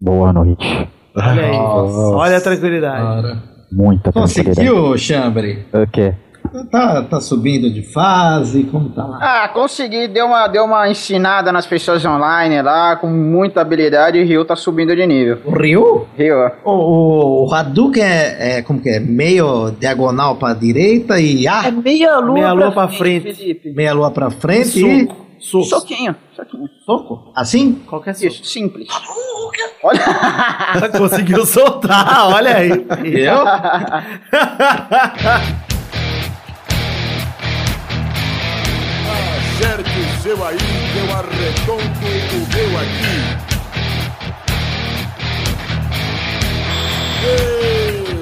Boa noite. Olha aí. Nossa. Olha a tranquilidade. Cara. Muita tranquilidade. Conseguiu, Chambre? O quê? Tá, tá subindo de fase? Como tá lá? Ah, consegui, deu uma, deu uma ensinada nas pessoas online lá, com muita habilidade, e o Rio tá subindo de nível. O Ryu? Rio, ó. O, o, o Hadouken é, é, como que é? Meio diagonal pra direita e É A, meia lua, Meia lua pra frente. Felipe. meia lua pra frente e. Soco. Soquinho, soquinho. soco. Assim? Qualquer soco. Isso, simples. Olha. Conseguiu soltar, olha aí. Eu? Acerte o seu aí, que eu arredondo o meu aqui.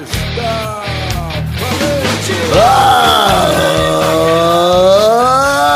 Está valente!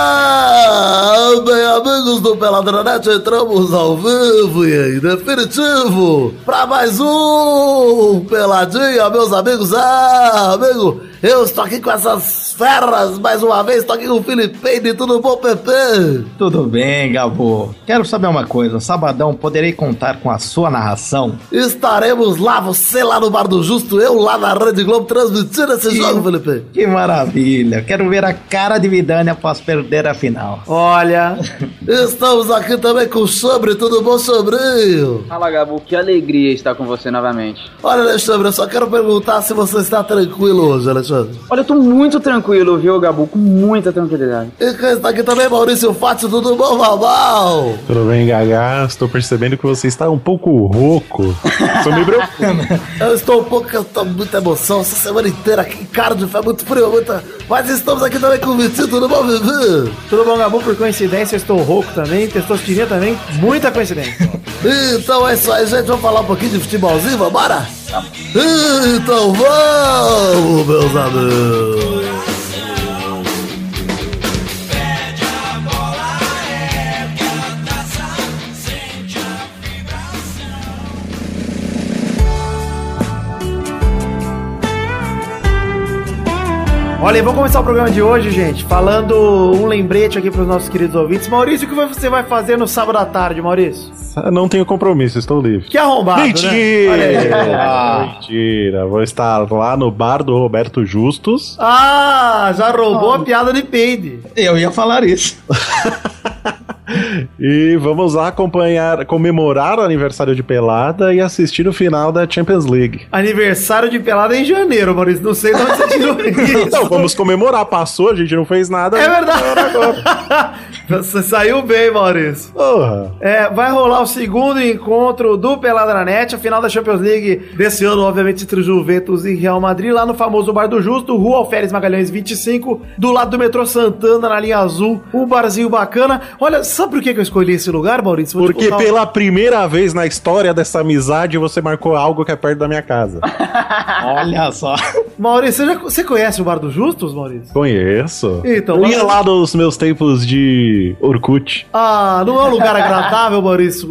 Ah, bem, amigos do Peladranet, entramos ao vivo e em definitivo para mais um Peladinha, meus amigos. Ah, amigo, eu estou aqui com essas feras mais uma vez, estou aqui com o Felipe, tudo bom, Pepe? Tudo bem, Gabo. Quero saber uma coisa. Sabadão, poderei contar com a sua narração? Estaremos lá, você lá no Bar do Justo, eu lá na Rede Globo transmitindo esse jogo, Felipe. Que maravilha. Quero ver a cara de Vidani após perder a final. Olha, Estamos aqui também com o Sobre, tudo bom, Sobrinho? Fala, Gabu, que alegria estar com você novamente. Olha, Alexandre, eu só quero perguntar se você está tranquilo hoje, Alexandre. Olha, eu tô muito tranquilo, viu, Gabu? Com muita tranquilidade. E quem está aqui também, Maurício Fátio, tudo bom, Babal? Tudo bem, Gaga? Estou percebendo que você está um pouco rouco. Isso me preocupa. Eu estou um pouco, eu tô com muita emoção, essa semana inteira aqui, cara de fé, muito frio, muita... Mas estamos aqui também com o Vitinho, tudo bom, Vivi? tudo bom, Gabu? Por coincidência, eu estou rouco também, testosterona também, muita coincidência. Então é isso aí, gente, vamos falar um pouquinho de futebolzinho, vambora? Então vamos, meus amigos. Olha, vamos começar o programa de hoje, gente, falando um lembrete aqui para os nossos queridos ouvintes. Maurício, o que você vai fazer no sábado à tarde, Maurício? Não tenho compromisso, estou livre. Que arrombado, né? Olha aí. Mentira! Mentira! Vou estar lá no bar do Roberto Justus. Ah, já roubou a piada de peide. Eu ia falar isso. E vamos lá acompanhar, comemorar o aniversário de Pelada e assistir o final da Champions League. Aniversário de pelada em janeiro, Maurício. Não sei de onde você tirou isso. Então, vamos comemorar. Passou, a gente não fez nada. É verdade. Você saiu bem, Maurício. Porra! É, vai rolar o segundo encontro do Pelada na Net, a final da Champions League desse ano, obviamente, entre Juventus e Real Madrid, lá no famoso Bar do Justo, Rua Alferes Magalhães 25, do lado do metrô Santana, na linha azul, um barzinho bacana. Olha, sabe por que eu escolhi esse lugar, Maurício? Vou Porque pela primeira vez na história dessa amizade você marcou algo que é perto da minha casa. Olha só. Maurício, você, já- você conhece o Bar do Justus, Maurício? Conheço. Então, Eu ia lá nos meus tempos de Orkut. Ah, não é um lugar agradável, Maurício,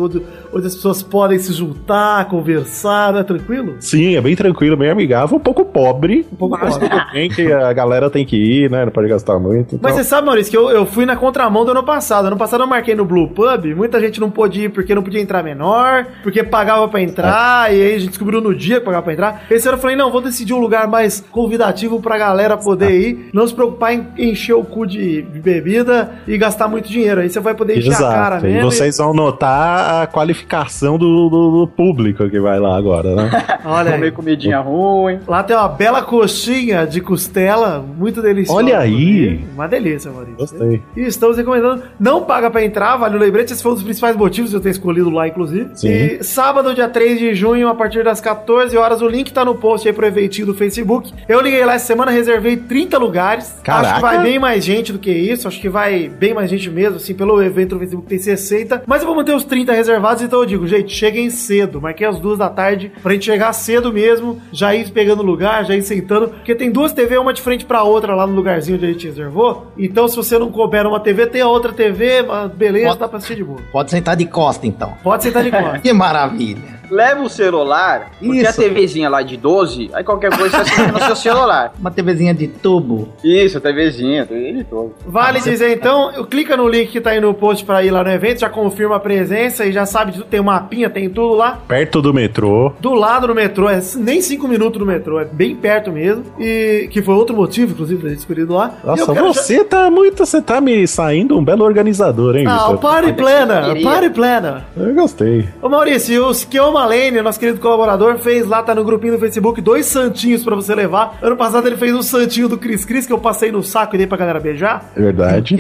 onde, as pessoas podem se juntar, conversar, não é tranquilo? Sim, é bem tranquilo, bem amigável, um pouco pobre. Um pouco mas pobre. tudo bem que a galera tem que ir, né? Não pode gastar muito. Mas então- você sabe, Maurício, que eu, eu fui na contramão do ano passado. Ano passado eu marquei no Blue Pub, muita gente não pôde ir porque não podia entrar menor, porque pagava pra entrar, e aí a gente descobriu no dia que pagava pra entrar. Esse ano eu falei, não, vou decidir um lugar mais convidativo pra galera poder ir, não se preocupar em encher o cu de, bebida e gastar muito dinheiro. Aí você vai poder encher a cara Exato. E mesmo. vocês vão notar a qualificação do, do- do público que vai lá agora, né? e- Olha Comer comidinha ruim. Lá tem uma bela coxinha de costela, muito deliciosa. Olha aí. Uma delícia, Maurício. Gostei. E estamos recomendando. Não paga pra entrar, vale o lembrete. Esse foi um dos principais motivos de eu ter escolhido lá, inclusive. Sim. E sábado, dia 3 de junho, a partir das 14 horas, o link tá no post aí pro eventinho do Facebook. Eu liguei lá essa semana, reservei 30 lugares. Caraca. Acho que vai bem mais gente do que isso. Acho que vai bem mais gente mesmo. Assim, pelo evento do Facebook tem 60. Mas eu vou manter os 30 reservados, então eu digo, gente, cheguem cedo. Marquei às duas da tarde pra gente chegar cedo mesmo, já ir pegando lugar, já ir sentando. Porque tem duas TV, uma de frente pra outra lá no lugarzinho onde a gente reservou. Então, se você não couber uma TV, tem a outra TV, beleza, Pode- dá pra assistir de boa. Pode sentar de costa, então. Pode sentar de costas. Que maravilha. Leva o celular, porque Isso. a TVzinha lá de 12, aí qualquer coisa você assiste no seu celular. Uma TVzinha de tubo. Isso, a TVzinha, TV de todo. Vale dizer então, eu clica no link que tá aí no post pra ir lá no evento, já confirma a presença e já sabe de tudo, tem um mapinha, tem tudo lá. Perto do metrô. Do lado do metrô, é nem cinco minutos do metrô, é bem perto mesmo. E que foi outro motivo, inclusive, da gente escolhido lá. Eu Nossa, você tá muito. Você tá me saindo um belo organizador, hein, já- Ah, o? Party Planner. Party Planner. Eu gostei. Ô Maurício, o Skioma Lane, nosso querido colaborador, fez lá, tá no grupinho do Facebook, dois santinhos pra você levar. Ano passado ele fez um santinho do Cris Cris, que eu passei no saco e dei pra galera beijar. É verdade.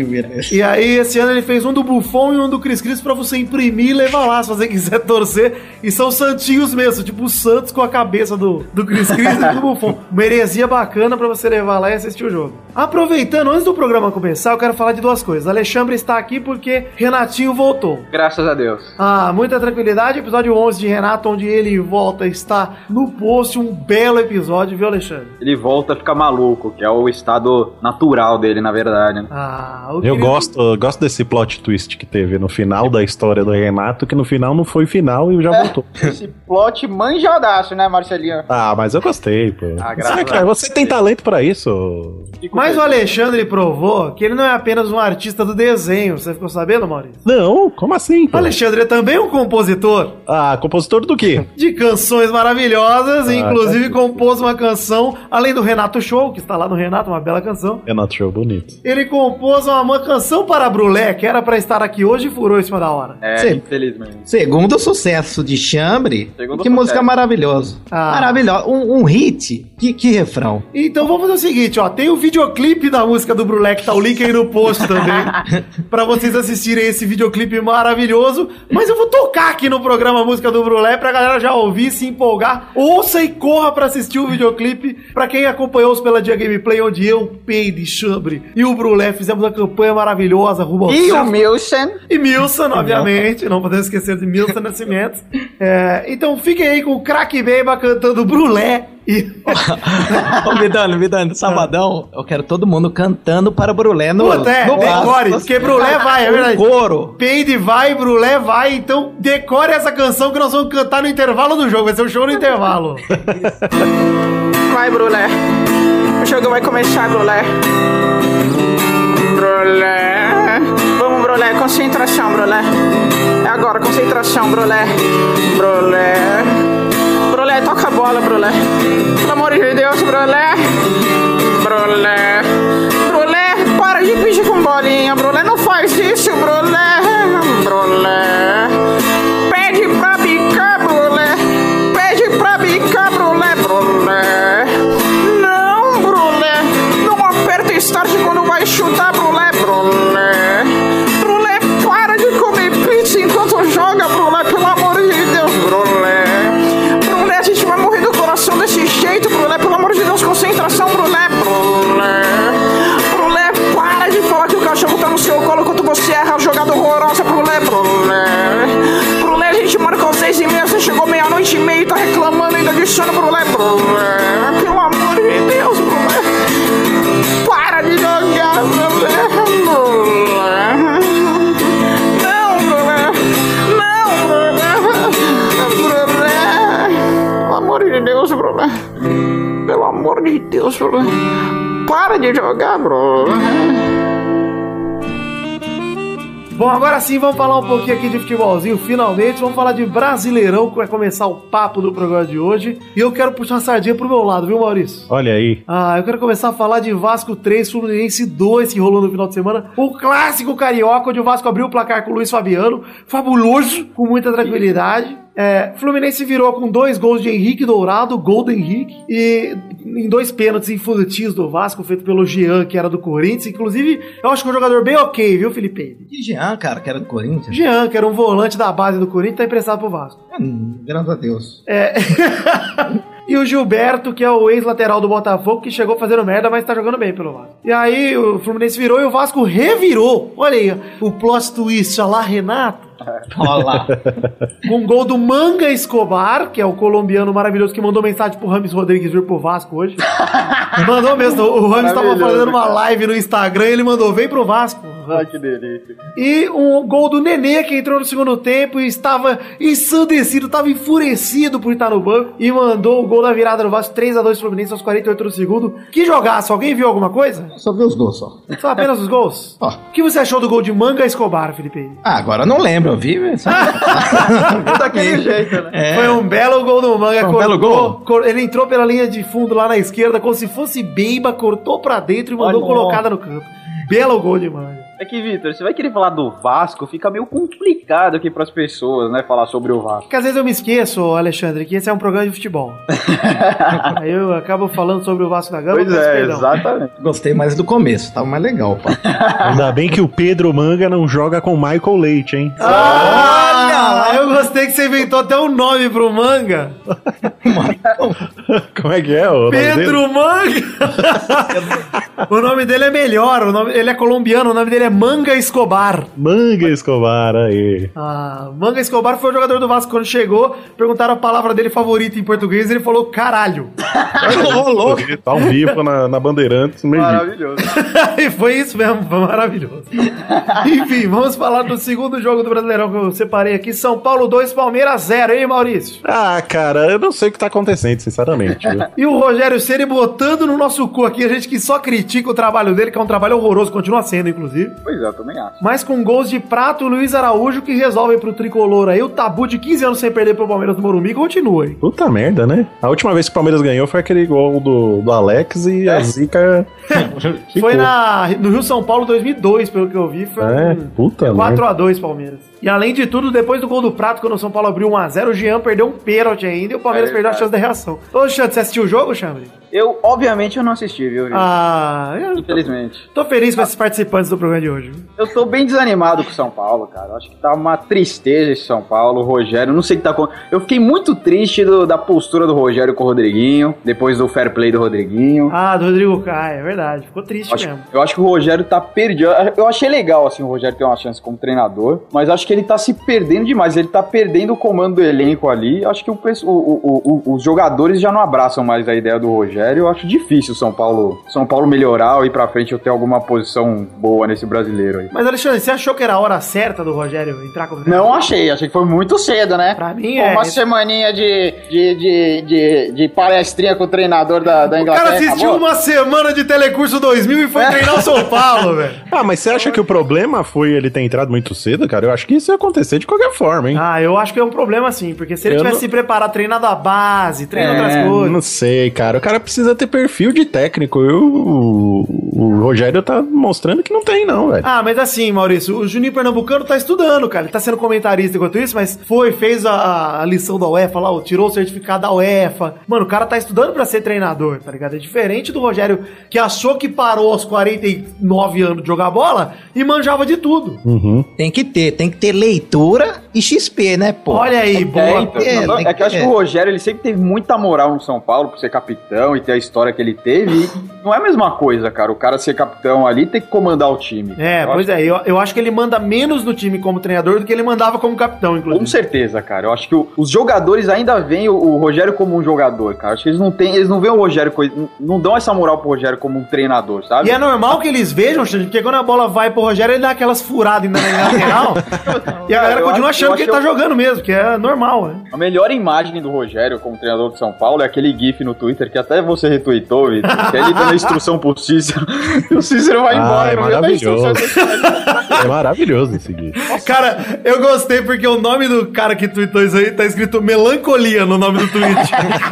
E aí, esse ano ele fez um do Buffon e um do Cris Cris pra você imprimir e levar lá, se você quiser torcer. E são santinhos mesmo, tipo o Santos com a cabeça do, do Cris Cris e do Buffon. Uma heresia bacana pra você levar lá e assistir o jogo. Aproveitando, antes do programa começar, eu quero falar de duas coisas. Alexandre está aqui porque Renatinho voltou. Graças a Deus. Ah, muita tranquilidade. Episódio 11 de Renato, onde ele volta, está no post. Um belo episódio, viu, Alexandre? Ele volta a ficar maluco, que é o estado natural dele, na verdade. né? Ah, o Eu querido- gosto, eu gosto desse plot twist que teve no final da história do Renato, que no final não foi final e já voltou. Esse plot manjadaço, né, Marcelinho? Ah, mas eu gostei, pô. Ah, cara, Deus. você tem talento pra isso. Mas o. Alexandre provou que ele não é apenas um artista do desenho. Você ficou sabendo, Maurício? Não, como assim? O pô? Alexandre é também um compositor Ah, compositor do quê? de canções maravilhosas. Ah, inclusive tá. compôs uma canção, além do Renato Show, que está lá no Renato, uma bela canção. Renato Show bonito. Ele compôs uma, uma canção para Brulé, que era pra estar aqui hoje e furou em cima da hora. É, Sim. infelizmente. Segundo sucesso de Chambre, Segundo que sucesso. música maravilhosa. Ah. Maravilhosa. Um, um hit. Que, que refrão. Então vamos fazer o seguinte, ó. Tem o videoclipe da música do Brulé, que tá o link aí no post também. pra vocês assistirem esse videoclipe maravilhoso. Mas eu vou tocar aqui no programa a música do Brulé pra galera já ouvir, se empolgar. Ouça e corra pra assistir o videoclipe. Pra quem acompanhou os pela Dia Gameplay, onde eu, Peide, Chambre e o Brulé fizemos uma campanha maravilhosa rumo E o. Milson? E Milson, obviamente, não podemos esquecer de Milson Nascimento. É, então fiquem aí com o Crack Beba cantando Brulé. E... Ô, Vidano, Vidano, sabadão, eu quero todo mundo cantando para Brulé no, Puta, é, no decore, porque Brulé vai, é verdade. coro. Peide vai, Brulé vai, então decore essa canção que nós vamos cantar no intervalo do jogo. Vai ser um show no intervalo. Vai, Brulé. O jogo vai começar, Brulé. Brulé. Vamos, Brulé. Concentração, Brulé. É agora, concentração, Brulé. Brulé. Bola, Brulé. Pelo amor de Deus, Brulé. Brulé. Brulé, para de pedir com bolinha, Brulé. Não faz isso, Brulé. Brulé. Pede pra bicar, Brulé. Pede pra bicar, Brulé. Brulé. Não, Brulé. Não aperta start quando vai chutar. Brulé. Deus, Brulé. Para de jogar, Brulé. Bom, agora sim vamos falar um pouquinho aqui de futebolzinho, finalmente. Vamos falar de Brasileirão, que vai começar o papo do programa de hoje. E eu quero puxar a sardinha pro meu lado, viu, Maurício? Olha aí. Ah, eu quero começar a falar de Vasco 3, Fluminense 2, que rolou no final de semana. O clássico carioca, onde o Vasco abriu o placar com o Luiz Fabiano. Fabuloso, com muita tranquilidade. É, Fluminense virou com dois gols de Henrique Dourado, gol do Henrique, e em dois pênaltis infantis do Vasco, feito pelo Jean, que era do Corinthians. Inclusive, eu acho que é um jogador bem ok, viu, Felipe? Que Jean, cara, que era do Corinthians. Jean, que era um volante da base do Corinthians, tá emprestado pro Vasco. Hum, graças a Deus. É. e o Gilberto, que é o ex-lateral do Botafogo, que chegou fazendo merda, mas tá jogando bem pelo Vasco. E aí o Fluminense virou e o Vasco revirou. Olha aí, o plot twist, olha lá, Renato. Olha lá. Com um gol do Manga Escobar, que é o colombiano maravilhoso que mandou mensagem pro Rames Rodrigues vir pro Vasco hoje. mandou mesmo. O Rames tava fazendo uma live no Instagram e ele mandou: vem pro Vasco. Ai, que delícia. E um gol do Nenê, que entrou no segundo tempo e estava ensandecido, estava enfurecido por estar no banco e mandou o gol da virada no Vasco 3x2 Fluminense aos 48 do segundo. Que jogaço! Alguém viu alguma coisa? Só vi os gols só. Só apenas os gols? Ó. O que você achou do gol de Manga Escobar, Felipe? Ah, agora eu não lembro, eu vi. Daquele jeito, né? É. Foi um belo gol do Manga. Foi um belo gol? cor- ele entrou pela linha de fundo lá na esquerda, como se fosse Beiba, cortou pra dentro e mandou Olha. colocada no campo. Belo gol de Manga. É que, Vitor, você vai querer falar do Vasco, fica meio complicado aqui pras pessoas, né? Falar sobre o Vasco. Porque às vezes eu me esqueço, Alexandre, que esse é um programa de futebol. Aí eu acabo falando sobre o Vasco da Gama. Pois é, perdão. exatamente. Gostei mais do começo, tava mais legal, pá. Ainda bem que o Pedro Manga não joga com Michael Leite, hein? Olha! Eu gostei que você inventou até um nome pro manga. Como é que é? O nome dele? Pedro Manga! o nome dele é melhor, o nome, ele é colombiano, o nome dele é Manga Escobar. Manga Escobar, aí. Ah, Manga Escobar foi o jogador do Vasco quando chegou, perguntaram a palavra dele favorita em português e ele falou caralho. Tá ao vivo na, na Bandeirantes. Maravilhoso. e foi isso mesmo, foi maravilhoso. Enfim, vamos falar do segundo jogo do Brasileirão que eu separei aqui. São Paulo 2, Palmeiras 0, hein, Maurício? Ah, cara, eu não sei o que tá acontecendo, sinceramente. E o Rogério Ceni botando no nosso cu aqui, a gente que só critica o trabalho dele, que é um trabalho horroroso, continua sendo, inclusive. Pois é, eu também acho. Mas com gols de prato, o Luiz Araújo que resolve pro tricolor aí. O tabu de 15 anos sem perder pro Palmeiras do Morumbi continua, hein? Puta merda, né? A última vez que o Palmeiras ganhou foi aquele gol do, do Alex e a zica. Foi na, no Rio São Paulo 2002, pelo que eu vi. Foi É, um puta merda. 4x2 Palmeiras. E além de tudo, depois do gol do Prato, quando o São Paulo abriu 1x0, o Jean perdeu um pênalti ainda e o Palmeiras É perdeu a chance da reação. Ô, Xande, você assistiu o jogo, Xandre? Eu, obviamente, eu não assisti, viu, Vitor? Ah, eu Infelizmente. tô feliz com esses participantes do programa de hoje. Eu tô bem desanimado com o São Paulo, cara. Acho que tá uma tristeza esse São Paulo, o Rogério. Não sei o que tá acontecendo. Eu fiquei muito triste do- da postura do Rogério com o Rodriguinho, depois do fair play do Rodriguinho. Ah, do Rodrigo Caio, é verdade. Ficou triste acho, mesmo. eu acho que o Rogério tá perdido. Eu achei legal, assim, o Rogério ter uma chance como treinador, mas acho que ele tá se perdendo demais. Ele tá perdendo o comando do elenco ali. Acho que o, o- o- o- os jogadores já não abraçam mais a ideia do Rogério. Eu acho difícil o São Paulo, São Paulo melhorar ou ir pra frente ou ter alguma posição boa nesse brasileiro aí. Mas, Alexandre, você achou que era a hora certa do Rogério entrar como treinador? Não achei, achei que foi muito cedo, né? Pra mim é. Uma semaninha de, de, de, de, de palestrinha com o treinador da, da O Inglaterra. cara assistiu acabou? uma semana de Telecurso 2000 e foi treinar o São Paulo, velho. Ah, mas você acha que o problema foi ele ter entrado muito cedo, cara? Eu acho que isso ia acontecer de qualquer forma, hein? Ah, eu acho que é um problema sim, porque se ele Eu tivesse não- se preparado, treinado a base, treinado É, outras coisas. Não sei, cara. O cara precisa ter perfil de técnico. Eu, o, o Rogério tá mostrando que não tem, não, velho. Ah, mas assim, Maurício, o Juninho Pernambucano tá estudando, cara. Ele tá sendo comentarista enquanto isso, mas foi, fez a, a lição da UEFA lá, ó, tirou o certificado da UEFA. Mano, o cara tá estudando pra ser treinador, tá ligado? É diferente do Rogério que achou que parou aos 49 anos de jogar bola e manjava de tudo. Uhum. Tem que ter, tem que ter leitura e XP, né, pô? Olha aí, boa. É, então, é, tem é que eu acho que- o Rogério ele sempre teve muita moral no São Paulo por ser capitão e ter a história que ele teve. E não é a mesma coisa, cara. O cara ser capitão ali tem que comandar o time. É, Eu pois acho- é, eu, eu acho que ele manda menos no time como treinador do que ele mandava como capitão, Com inclusive. certeza, cara. Eu acho que o- os jogadores ainda veem o, o Rogério como um jogador, cara. Acho que eles não têm, eles não veem o Rogério, não, dão essa moral pro Rogério como um treinador, sabe? E é normal que eles vejam, Xande, porque quando a bola vai pro Rogério, ele dá aquelas furadas ainda na lateral. e a galera continua acho- achando eu que ele tá acho- jogando mesmo, que é normal, né? A melhor imagem do Rogério como treinador de São Paulo é aquele gif no Twitter que até você retweetou, Vitor. Que é ele dando a instrução pro Cícero. E o Cícero vai Ah, embora. é meio da instrução. É maravilhoso esse gif. Cara, eu gostei porque o nome do cara que tweetou isso aí tá escrito melancolia no nome do tweet.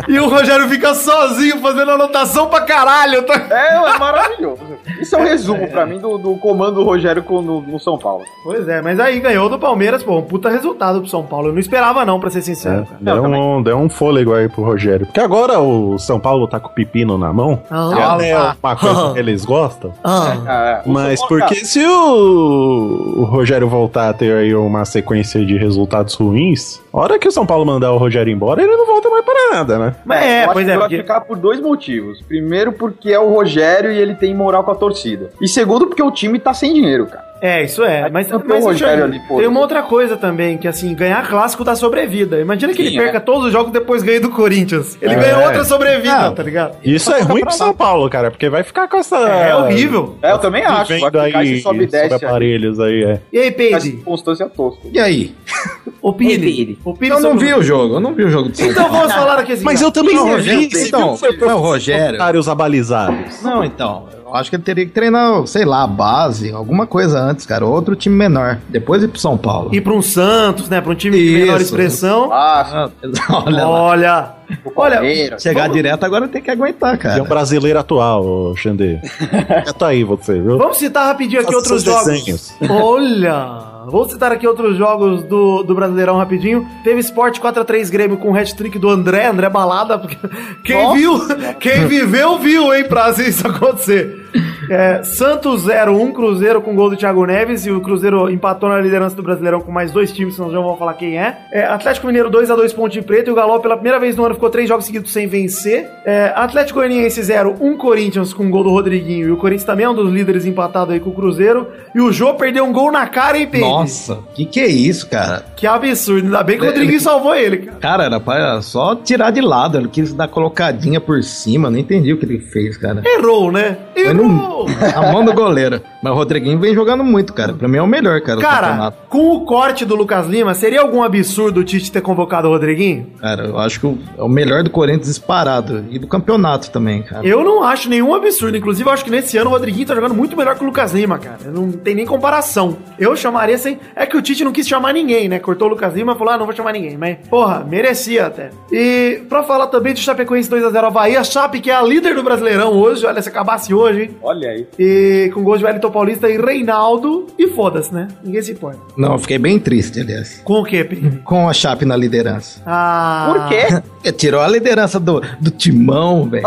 e o Rogério fica sozinho fazendo anotação pra caralho. Tá? É, é maravilhoso. Isso é um resumo pra mim do, do comando do Rogério com- no, no São Paulo. Pois é, mas aí ganhou do Palmeiras, pô, um puta resultado pro São Paulo. Eu não esperava não, pra ser sincero. cara. Deu um, deu um fôlego aí pro Rogério. Porque agora o São Paulo tá com o pepino na mão. Ah. que é uma coisa que eles gostam. Ah, É, o Mas porque se o, o Rogério voltar a ter aí uma sequência de resultados ruins, a hora que o São Paulo mandar o Rogério embora, ele não volta mais para nada, né? mas Eu é, acho pois que é, vai porque... ficar por dois motivos. Primeiro, porque é o Rogério e ele tem moral com a torcida. torcida. E segundo, porque o time tá sem dinheiro, cara. É, isso é. Aí Mas, tem o mas Rogério Xande, ali, tem uma outra coisa também, que assim, ganhar clássico dá sobrevida. Imagina que ele Sim, perca é. todos os jogos e depois ganha do Corinthians. Ele É. ganha outra sobrevida, Ah, tá ligado? Isso é ruim pro São Paulo, cara, porque vai ficar com essa. É horrível. É, eu também acho. Vai ficar aí esse sobe e desce. aí. aparelhos aí, é. E aí, Peide? constância tosca. E aí? Opine. Opine Eu não vi o jogo, eu não vi o jogo de São Então Paulo. vamos falar aqui assim. Mas eu também Não, vi. Então, foi não, o Rogério. Comentários abalizados. Não, então. Eu acho que ele teria que treinar, sei lá, a base, alguma coisa antes, cara. Outro time menor. Depois ir pro São Paulo. Ir pra um Santos, né? Pra um time de menor Isso. expressão. Ah, olha lá. Olha. Olha. Chegar direto agora tem que aguentar, E é cara. um brasileiro atual, ô, Xandê. tá aí você, viu? Vamos citar rapidinho aqui Faça outros jogos. desenhos. Olha! Vou citar aqui outros jogos do, do Brasileirão rapidinho. Teve Sport 4x3 Grêmio com hat-trick do André, André Balada. porque Quem Nossa viu, quem viveu, viu, hein, pra isso acontecer. É, Santos 0-1, Cruzeiro com gol do Thiago Neves e o Cruzeiro empatou na liderança do Brasileirão com mais dois times, senão já vão falar quem é. É, Atlético Mineiro 2x2 Ponte Preta e o Galo pela primeira vez no ano ficou três jogos seguidos sem vencer. É, Atlético Goianiense 0, 1 Corinthians com gol do Rodriguinho e o Corinthians também é um dos líderes empatado aí com o Cruzeiro. E o Jô perdeu um gol na cara, hein, Pedro? Nossa, que que é isso, cara? Que absurdo, ainda bem que o Rodriguinho salvou ele, cara. Cara, era pra só tirar de lado. Ele quis dar colocadinha por cima. Não entendi o que ele fez, cara. Errou, né? Errou! no- a mão do goleiro. Mas o Rodriguinho vem jogando muito, cara. Pra mim é o melhor, cara, do Cara, campeonato. com o corte do Lucas Lima, seria algum absurdo o Tite ter convocado o Rodriguinho? Cara, eu acho que o- é o melhor do Corinthians disparado. E do campeonato também, cara. Eu não acho nenhum absurdo. Inclusive, eu acho que nesse ano o Rodriguinho tá jogando muito melhor que o Lucas Lima, cara. Não tem nem comparação. Eu chamaria sem. É que o Tite não quis chamar ninguém, né? Cortou o Lucas Lima e falou: ah, não vou chamar ninguém. Mas, porra, merecia até. E pra falar também de Chapecoense 2x0 Havaí, a Chape, que é a líder do Brasileirão hoje. Olha, se acabasse hoje, hein? Olha aí. E com gols de Wellington Paulista e Reinaldo. E foda-se, né? Ninguém se importa. Não, eu fiquei bem triste, aliás. Com o quê, Pedro? Com a Chape na liderança. Ah. Por quê? Porque tirou a liderança do, do timão, velho.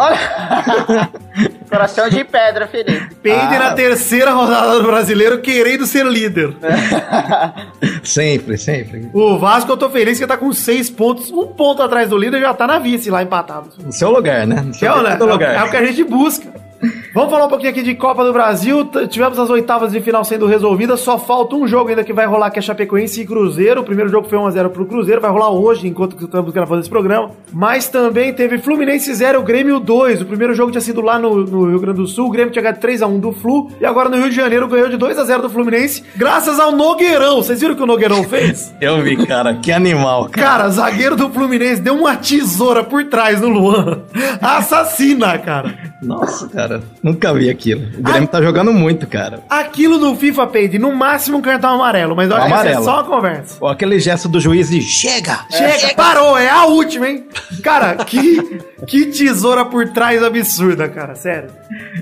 Coração de pedra, Felipe. Peide Ah. na terceira rodada do brasileiro querendo ser líder. Sempre, sempre. O Vasco, eu tô feliz que tá com seis pontos, um ponto atrás do líder, já tá na vice lá empatado. No seu lugar, né? No seu é, lugar. é o que a gente busca. Vamos falar um pouquinho aqui de Copa do Brasil. Tivemos as oitavas de final sendo resolvidas. Só falta um jogo ainda que vai rolar, que é Chapecoense e Cruzeiro. O primeiro jogo foi 1x0 pro Cruzeiro. Vai rolar hoje, enquanto estamos gravando esse programa. Mas também teve Fluminense 0, Grêmio 2. O primeiro jogo tinha sido lá no, no Rio Grande do Sul. O Grêmio tinha ganhado 3x1 do Flu. E agora no Rio de Janeiro ganhou de 2x0 do Fluminense. Graças ao Nogueirão. Vocês viram o que o Nogueirão fez? Eu vi, cara. Que animal, cara. Cara, zagueiro do Fluminense deu uma tesoura por trás no Luan. Assassina, cara. Nossa, cara. Nunca vi aquilo. O Grêmio tá jogando muito, cara. Aquilo no FIFA Paid, no máximo um cartão amarelo, mas eu acho que isso é Amarelo. só uma conversa. Ó, aquele gesto do juiz de chega! Chega, parou, é a última, hein? Cara, que, que tesoura por trás absurda, cara, sério.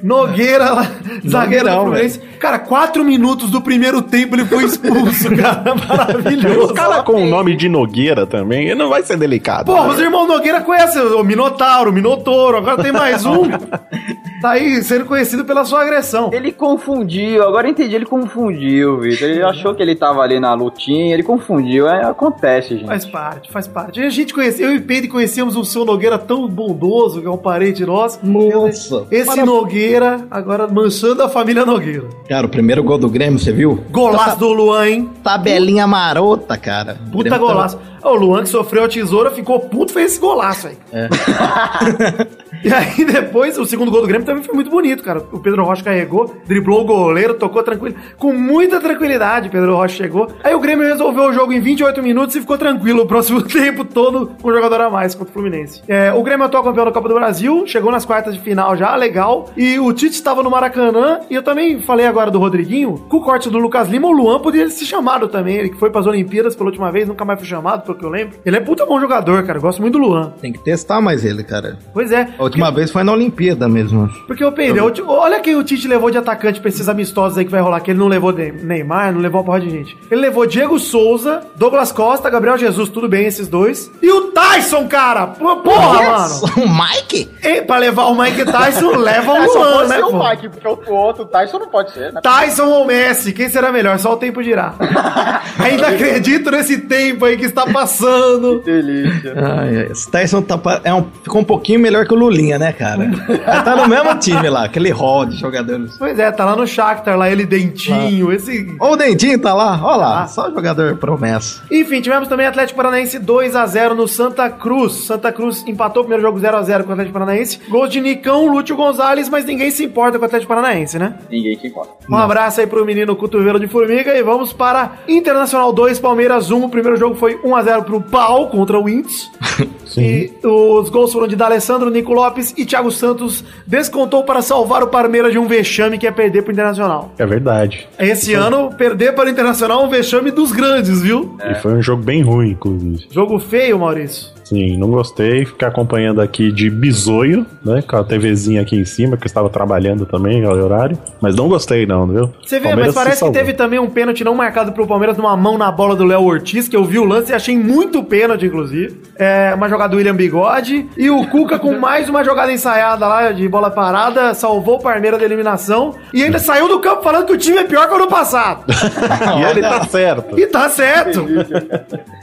Nogueira, lá, zagueiro do. Cara, quatro minutos do primeiro tempo ele foi expulso, cara. Maravilhoso. O cara com o nome de Nogueira também, ele não vai ser delicado. Porra, né? os irmãos Nogueira conhecem o Minotauro, o Minotouro, agora tem mais um. Tá aí sendo conhecido pela sua agressão. Ele confundiu, agora eu entendi, ele confundiu, Vitor. Ele achou que ele tava ali na lutinha, ele confundiu. É, acontece, gente. Faz parte, faz parte. A gente conhece, eu e Pedro conhecemos o seu Nogueira tão bondoso, que é um parente nosso. Nossa. Esse Maravilha. Nogueira, agora manchando a família Nogueira. Cara, o primeiro gol do Grêmio, você viu? Golaço do Luan, hein? Tabelinha marota, cara. Puta tá- golaço. Ó, O Luan que sofreu a tesoura, ficou puto, fez esse golaço aí. É. e aí depois, o segundo gol do Grêmio também foi muito bonito, cara. O Pedro Rocha carregou, driblou o goleiro, tocou tranquilo. Com muita tranquilidade, Pedro Rocha chegou. Aí o Grêmio resolveu o jogo em 28 minutos e ficou tranquilo o próximo tempo todo com um jogador a mais contra o Fluminense. É, o Grêmio atual campeão da Copa do Brasil, chegou nas quartas de final já, legal. E o Tite estava no Maracanã. E eu também falei agora do Rodriguinho. Com o corte do Lucas Lima, o Luan poderia ser chamado também. Ele que foi para as Olimpíadas pela última vez, nunca mais foi chamado, pelo que eu lembro. Ele é puta bom jogador, cara. Eu gosto muito do Luan. Tem que testar mais ele, cara. Pois é. A última vez foi na Olimpíada mesmo. Porque eu Pedro, eu te- olha quem o Tite levou de atacante pra esses amistosos aí que vai rolar, que ele não levou Neymar, não levou uma porra de gente. Ele levou Diego Souza, Douglas Costa, Gabriel Jesus, tudo bem, esses dois. E o Tyson, cara! Porra, mano! O Mike? E pra levar o Mike Tyson, leva É, o só Luan, pode né, o Mike, porque o outro, o Tyson não pode ser, né? Tyson ou Messi, quem será melhor? Só o tempo dirá. Ainda acredito nesse tempo aí que está passando. Delícia. Ai, ai, esse Tyson tá, é um, ficou um pouquinho melhor que o Lulinha. Né, cara? Tá no mesmo time lá, aquele hall de jogadores. Pois é, tá lá no Shakhtar, lá ele dentinho, esse... Ó, o Dentinho tá lá, ó lá, só jogador promessa. Enfim, tivemos também Atlético Paranaense 2x0 no Santa Cruz. Santa Cruz empatou o primeiro jogo 0x0 com o Atlético Paranaense. Gol de Nicão, Lúcio Gonzalez, mas ninguém se importa com o Atlético Paranaense, né? Ninguém que importa. Um abraço aí pro menino cotovelo de formiga e vamos para Internacional 2, Palmeiras 1. O primeiro jogo foi 1x0 pro Pau contra o Ints. E os gols foram de D'Alessandro, Nico Lopes e Thiago Santos descontou para salvar o Palmeiras de um vexame que é perder pro Internacional. É verdade. Esse ano, perder para o Internacional é um vexame dos grandes, viu? E foi um jogo bem ruim, inclusive. Jogo feio, Maurício. Sim, não gostei. Ficar acompanhando aqui de bisoio, né? Com a TVzinha aqui em cima, que eu estava trabalhando também, ao horário. Mas não gostei, não, viu? Você vê, Palmeiras mas parece que teve também um pênalti não marcado pro Palmeiras numa mão na bola do Léo Ortiz, que eu vi o lance e achei muito pênalti, inclusive. É, uma jogada do William Bigode. E o Cuca com mais uma jogada ensaiada lá de bola parada, salvou o Palmeiras da eliminação. E ainda saiu do campo falando que o time é pior que o ano passado. E ele tá certo. E tá certo.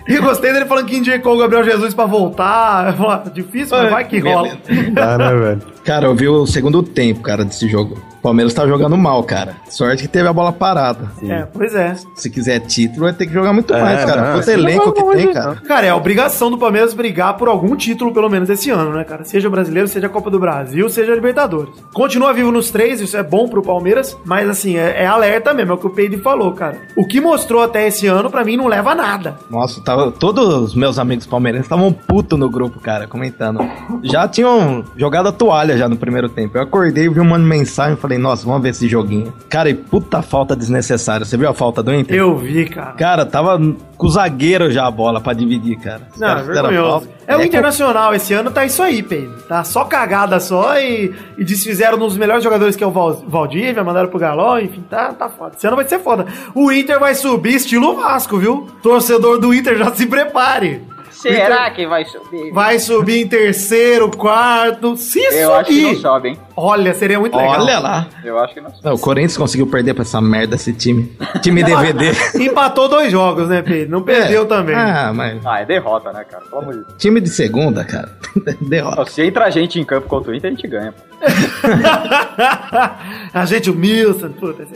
E gostei dele falando que indicou o Gabriel Jesus pra voltar. "Ah, Difícil, mas vai que rola. Tá, né, velho? Cara, eu vi o segundo tempo, cara, desse jogo. O Palmeiras tá jogando mal, cara. Sorte que teve a bola parada. É, pois é. Se quiser título, vai ter que jogar muito É, mais, cara. não, Quanto elenco que tem, cara. Cara, é a obrigação do Palmeiras brigar por algum título, pelo menos esse ano, né, cara? Seja o brasileiro, seja a Copa do Brasil, seja a Libertadores. Continua vivo nos três, isso é bom pro Palmeiras, mas assim, é, é alerta mesmo, é o que o Peide falou, cara. O que mostrou até esse ano, pra mim, não leva a nada. Nossa, tava, todos os meus amigos palmeirenses estavam puto no grupo, cara, comentando. Já tinham jogado a toalha já no primeiro tempo. Eu acordei, vi uma mensagem e falei, nossa, vamos ver esse joguinho. Cara, e puta falta desnecessária. Você viu a falta do Inter? Eu vi, cara. Cara, tava com o zagueiro já a bola pra dividir, cara. Os Não, é fizeram vergonhoso. falta. É o que- Internacional, esse ano tá isso aí, Peide. Tá só cagada só e, e desfizeram um dos melhores jogadores que é o Val- Valdívia, mandaram pro Galó, enfim, tá, tá foda. Esse ano vai ser foda. O Inter vai subir estilo Vasco, viu? Torcedor do Inter já se prepare. Será que vai subir? Vai subir em terceiro, quarto, se Eu acho que não subir. sobe, hein? Olha, seria muito legal. Olha lá. Eu acho que não sobe. Não, o Corinthians conseguiu perder pra essa merda, esse time. Time DVD. Empatou dois jogos, né, Pedro? Não perdeu É. também. Ah, mas. Ah, é derrota, né, cara? Pelo amor de Deus. Time de segunda, cara. Derrota. Se entra a gente em campo contra o Inter, a gente ganha. pô. a gente, o Milson, puta,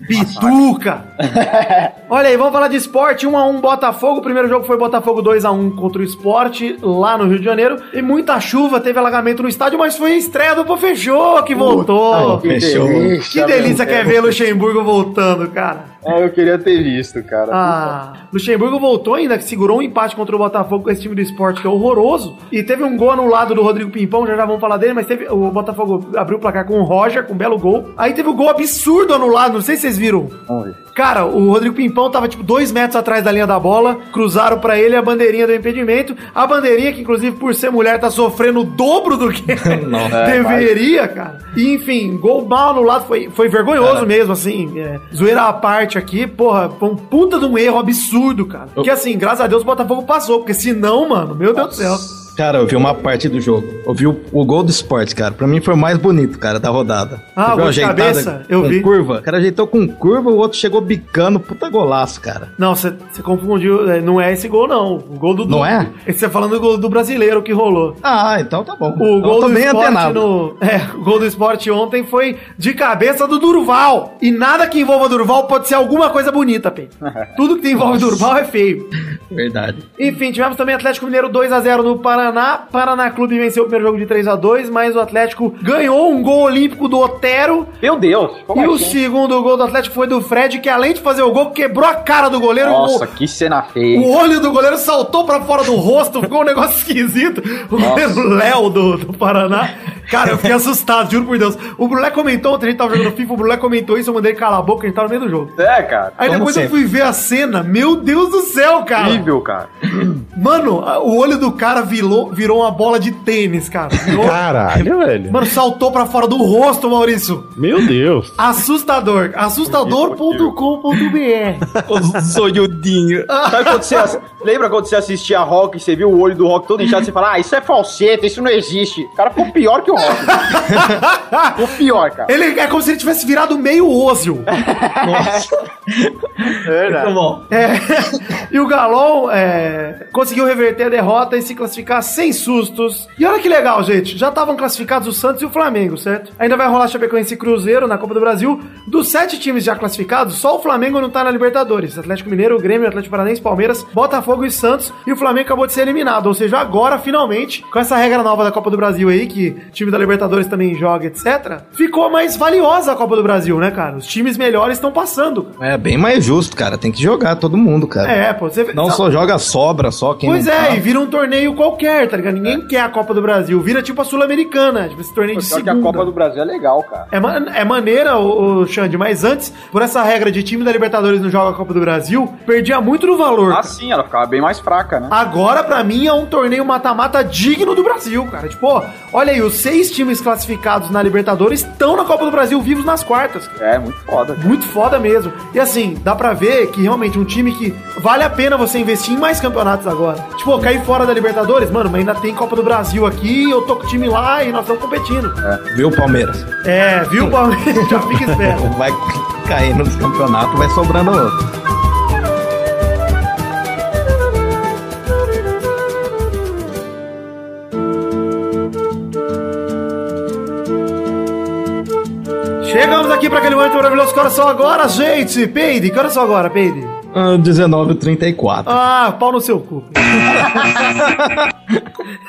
bituca. Olha aí, vamos falar de esporte. 1x1 Botafogo. O primeiro jogo foi Botafogo 2x1 contra o esporte, lá no Rio de Janeiro. E muita chuva, teve alagamento no estádio, mas foi a estreia do Pô Fechou que voltou. Puta, Fechou. que delícia que é ver Luxemburgo voltando, cara. Ah, eu queria ter visto, cara. Ah, Luxemburgo voltou ainda, que segurou um empate contra o Botafogo com esse time do esporte que é horroroso. E teve um gol anulado do Rodrigo Pimpão, já já vamos falar dele, mas teve. O Botafogo abriu o placar com o Roger, com um belo gol. Aí teve o gol absurdo anulado, não sei se vocês viram. Vamos ver. Cara, o Rodrigo Pimpão tava tipo dois metros atrás da linha da bola, cruzaram pra ele a bandeirinha do impedimento. A bandeirinha, que inclusive por ser mulher tá sofrendo o dobro do que Não, deveria, cara. E, enfim, gol mal anulado foi, foi vergonhoso mesmo, assim. É, zoeira à parte aqui, porra, foi um puta de um erro absurdo, cara. Que assim, graças a Deus o Botafogo passou, porque se não, mano, meu Deus do céu. Cara, eu vi uma parte do jogo. Eu vi o, o gol do esporte, cara. Pra mim foi o mais bonito, cara, da rodada. Ah, o gol a de cabeça? Eu com vi. curva? O cara ajeitou com curva, o outro chegou bicando. Puta golaço, cara. Não, você confundiu, é, não é esse gol, não. O gol do. Não do- é? Você falando do gol do brasileiro que rolou. Ah, então tá bom. O Então gol do esporte no, é, o gol do esporte ontem foi de cabeça do Durval. E nada que envolva Durval pode ser alguma coisa bonita, Pei. Tudo que envolve Durval é feio. Verdade. Enfim, tivemos também Atlético Mineiro 2x0 no Paraná. Paraná Clube venceu o primeiro jogo de 3x2, mas o Atlético ganhou um gol olímpico do Otero. Meu Deus. E o assim? segundo gol do Atlético foi do Fred, que além de fazer o gol, quebrou a cara do goleiro. Nossa, O- que cena feia. o olho do goleiro saltou pra fora do rosto, ficou um negócio esquisito. O goleiro Léo do, do Paraná. Cara, eu fiquei assustado, juro por Deus. O Brulé comentou, ontem a gente tava jogando FIFA, o Brulé comentou isso, eu mandei calar a boca, a gente tava no meio do jogo. É, cara. Aí depois eu sempre. fui ver a cena, meu Deus do céu, cara. Incrível, cara. Mano, a- o olho do cara virou, virou uma bola de tênis, cara. Virou- Caralho, velho. Mano, saltou pra fora do rosto, Maurício. Meu Deus. Assustador. Assustador.com.br. Zoiudinho. Sabe quando você. ass- Lembra quando você assistia Rock e você viu o olho do Rock todo inchado e você fala, ah, isso é falseta, isso não existe. O cara ficou pior que o o pior, cara. Ele é como se ele tivesse virado meio. Verdade. Muito bom. É, e o Galon é, conseguiu reverter a derrota e se classificar sem sustos. E olha que legal, gente. Já estavam classificados o Santos e o Flamengo, certo? Ainda vai rolar Chapecoense e Cruzeiro na Copa do Brasil. Dos sete times já classificados, só o Flamengo não tá na Libertadores. Atlético Mineiro, Grêmio, Atlético Paranaense, Palmeiras, Botafogo e Santos. E o Flamengo acabou de ser eliminado. Ou seja, agora, finalmente, com essa regra nova da Copa do Brasil aí, que o time da Libertadores também joga, etc., ficou mais valiosa a Copa do Brasil, né, cara? Os times melhores estão passando. É bem mais justo, cara. Tem que jogar todo mundo, cara. É, pô, você Não só joga sobra, só quem Pois não é, tá. e vira um torneio qualquer, tá ligado? Ninguém quer a Copa do Brasil. Vira tipo a Sul-Americana, tipo esse torneio de Pior que segunda. a Copa do Brasil é legal, cara. É, ma- é maneira, o, o Xande, mas antes, por essa regra de time da Libertadores não joga a Copa do Brasil, perdia muito no valor. Ah, cara. sim, ela ficava bem mais fraca, né? Agora, pra mim, é um torneio mata-mata digno do Brasil, cara. Tipo, olha aí, os seis times classificados na Libertadores estão na Copa do Brasil vivos nas quartas. É, muito foda. Muito foda mesmo. E assim, dá pra ver que realmente um time que vale a pena você investir em mais campeonatos agora. Tipo, cair fora da Libertadores, mano, mas ainda tem Copa do Brasil aqui, eu tô com o time lá e nós estamos competindo. Viu, Palmeiras? É, viu, Palmeiras? Já fica esperto. Vai caindo nos campeonatos, vai sobrando outro. Chegamos aqui pra aquele momento maravilhoso. Que horas são agora, gente? Peide, que horas são agora, Peide? Ah, 19,34. Ah, pau no seu cu.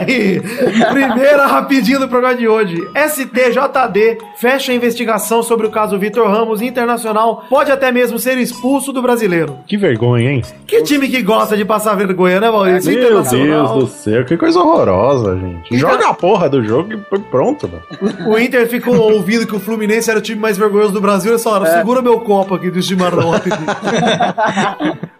aí, primeira rapidinho do programa de hoje. STJD fecha a investigação sobre o caso Vitor Ramos Internacional. Pode até mesmo ser expulso do brasileiro. Que vergonha, hein? Que time que gosta de passar vergonha, né, Maurício? Meu Deus do céu, que coisa horrorosa, gente. Joga a porra do jogo e pronto, velho. O Inter ficou ouvindo que o Fluminense era o time mais vergonhoso do Brasil. Eles falaram: segura meu copo aqui do chimarrão.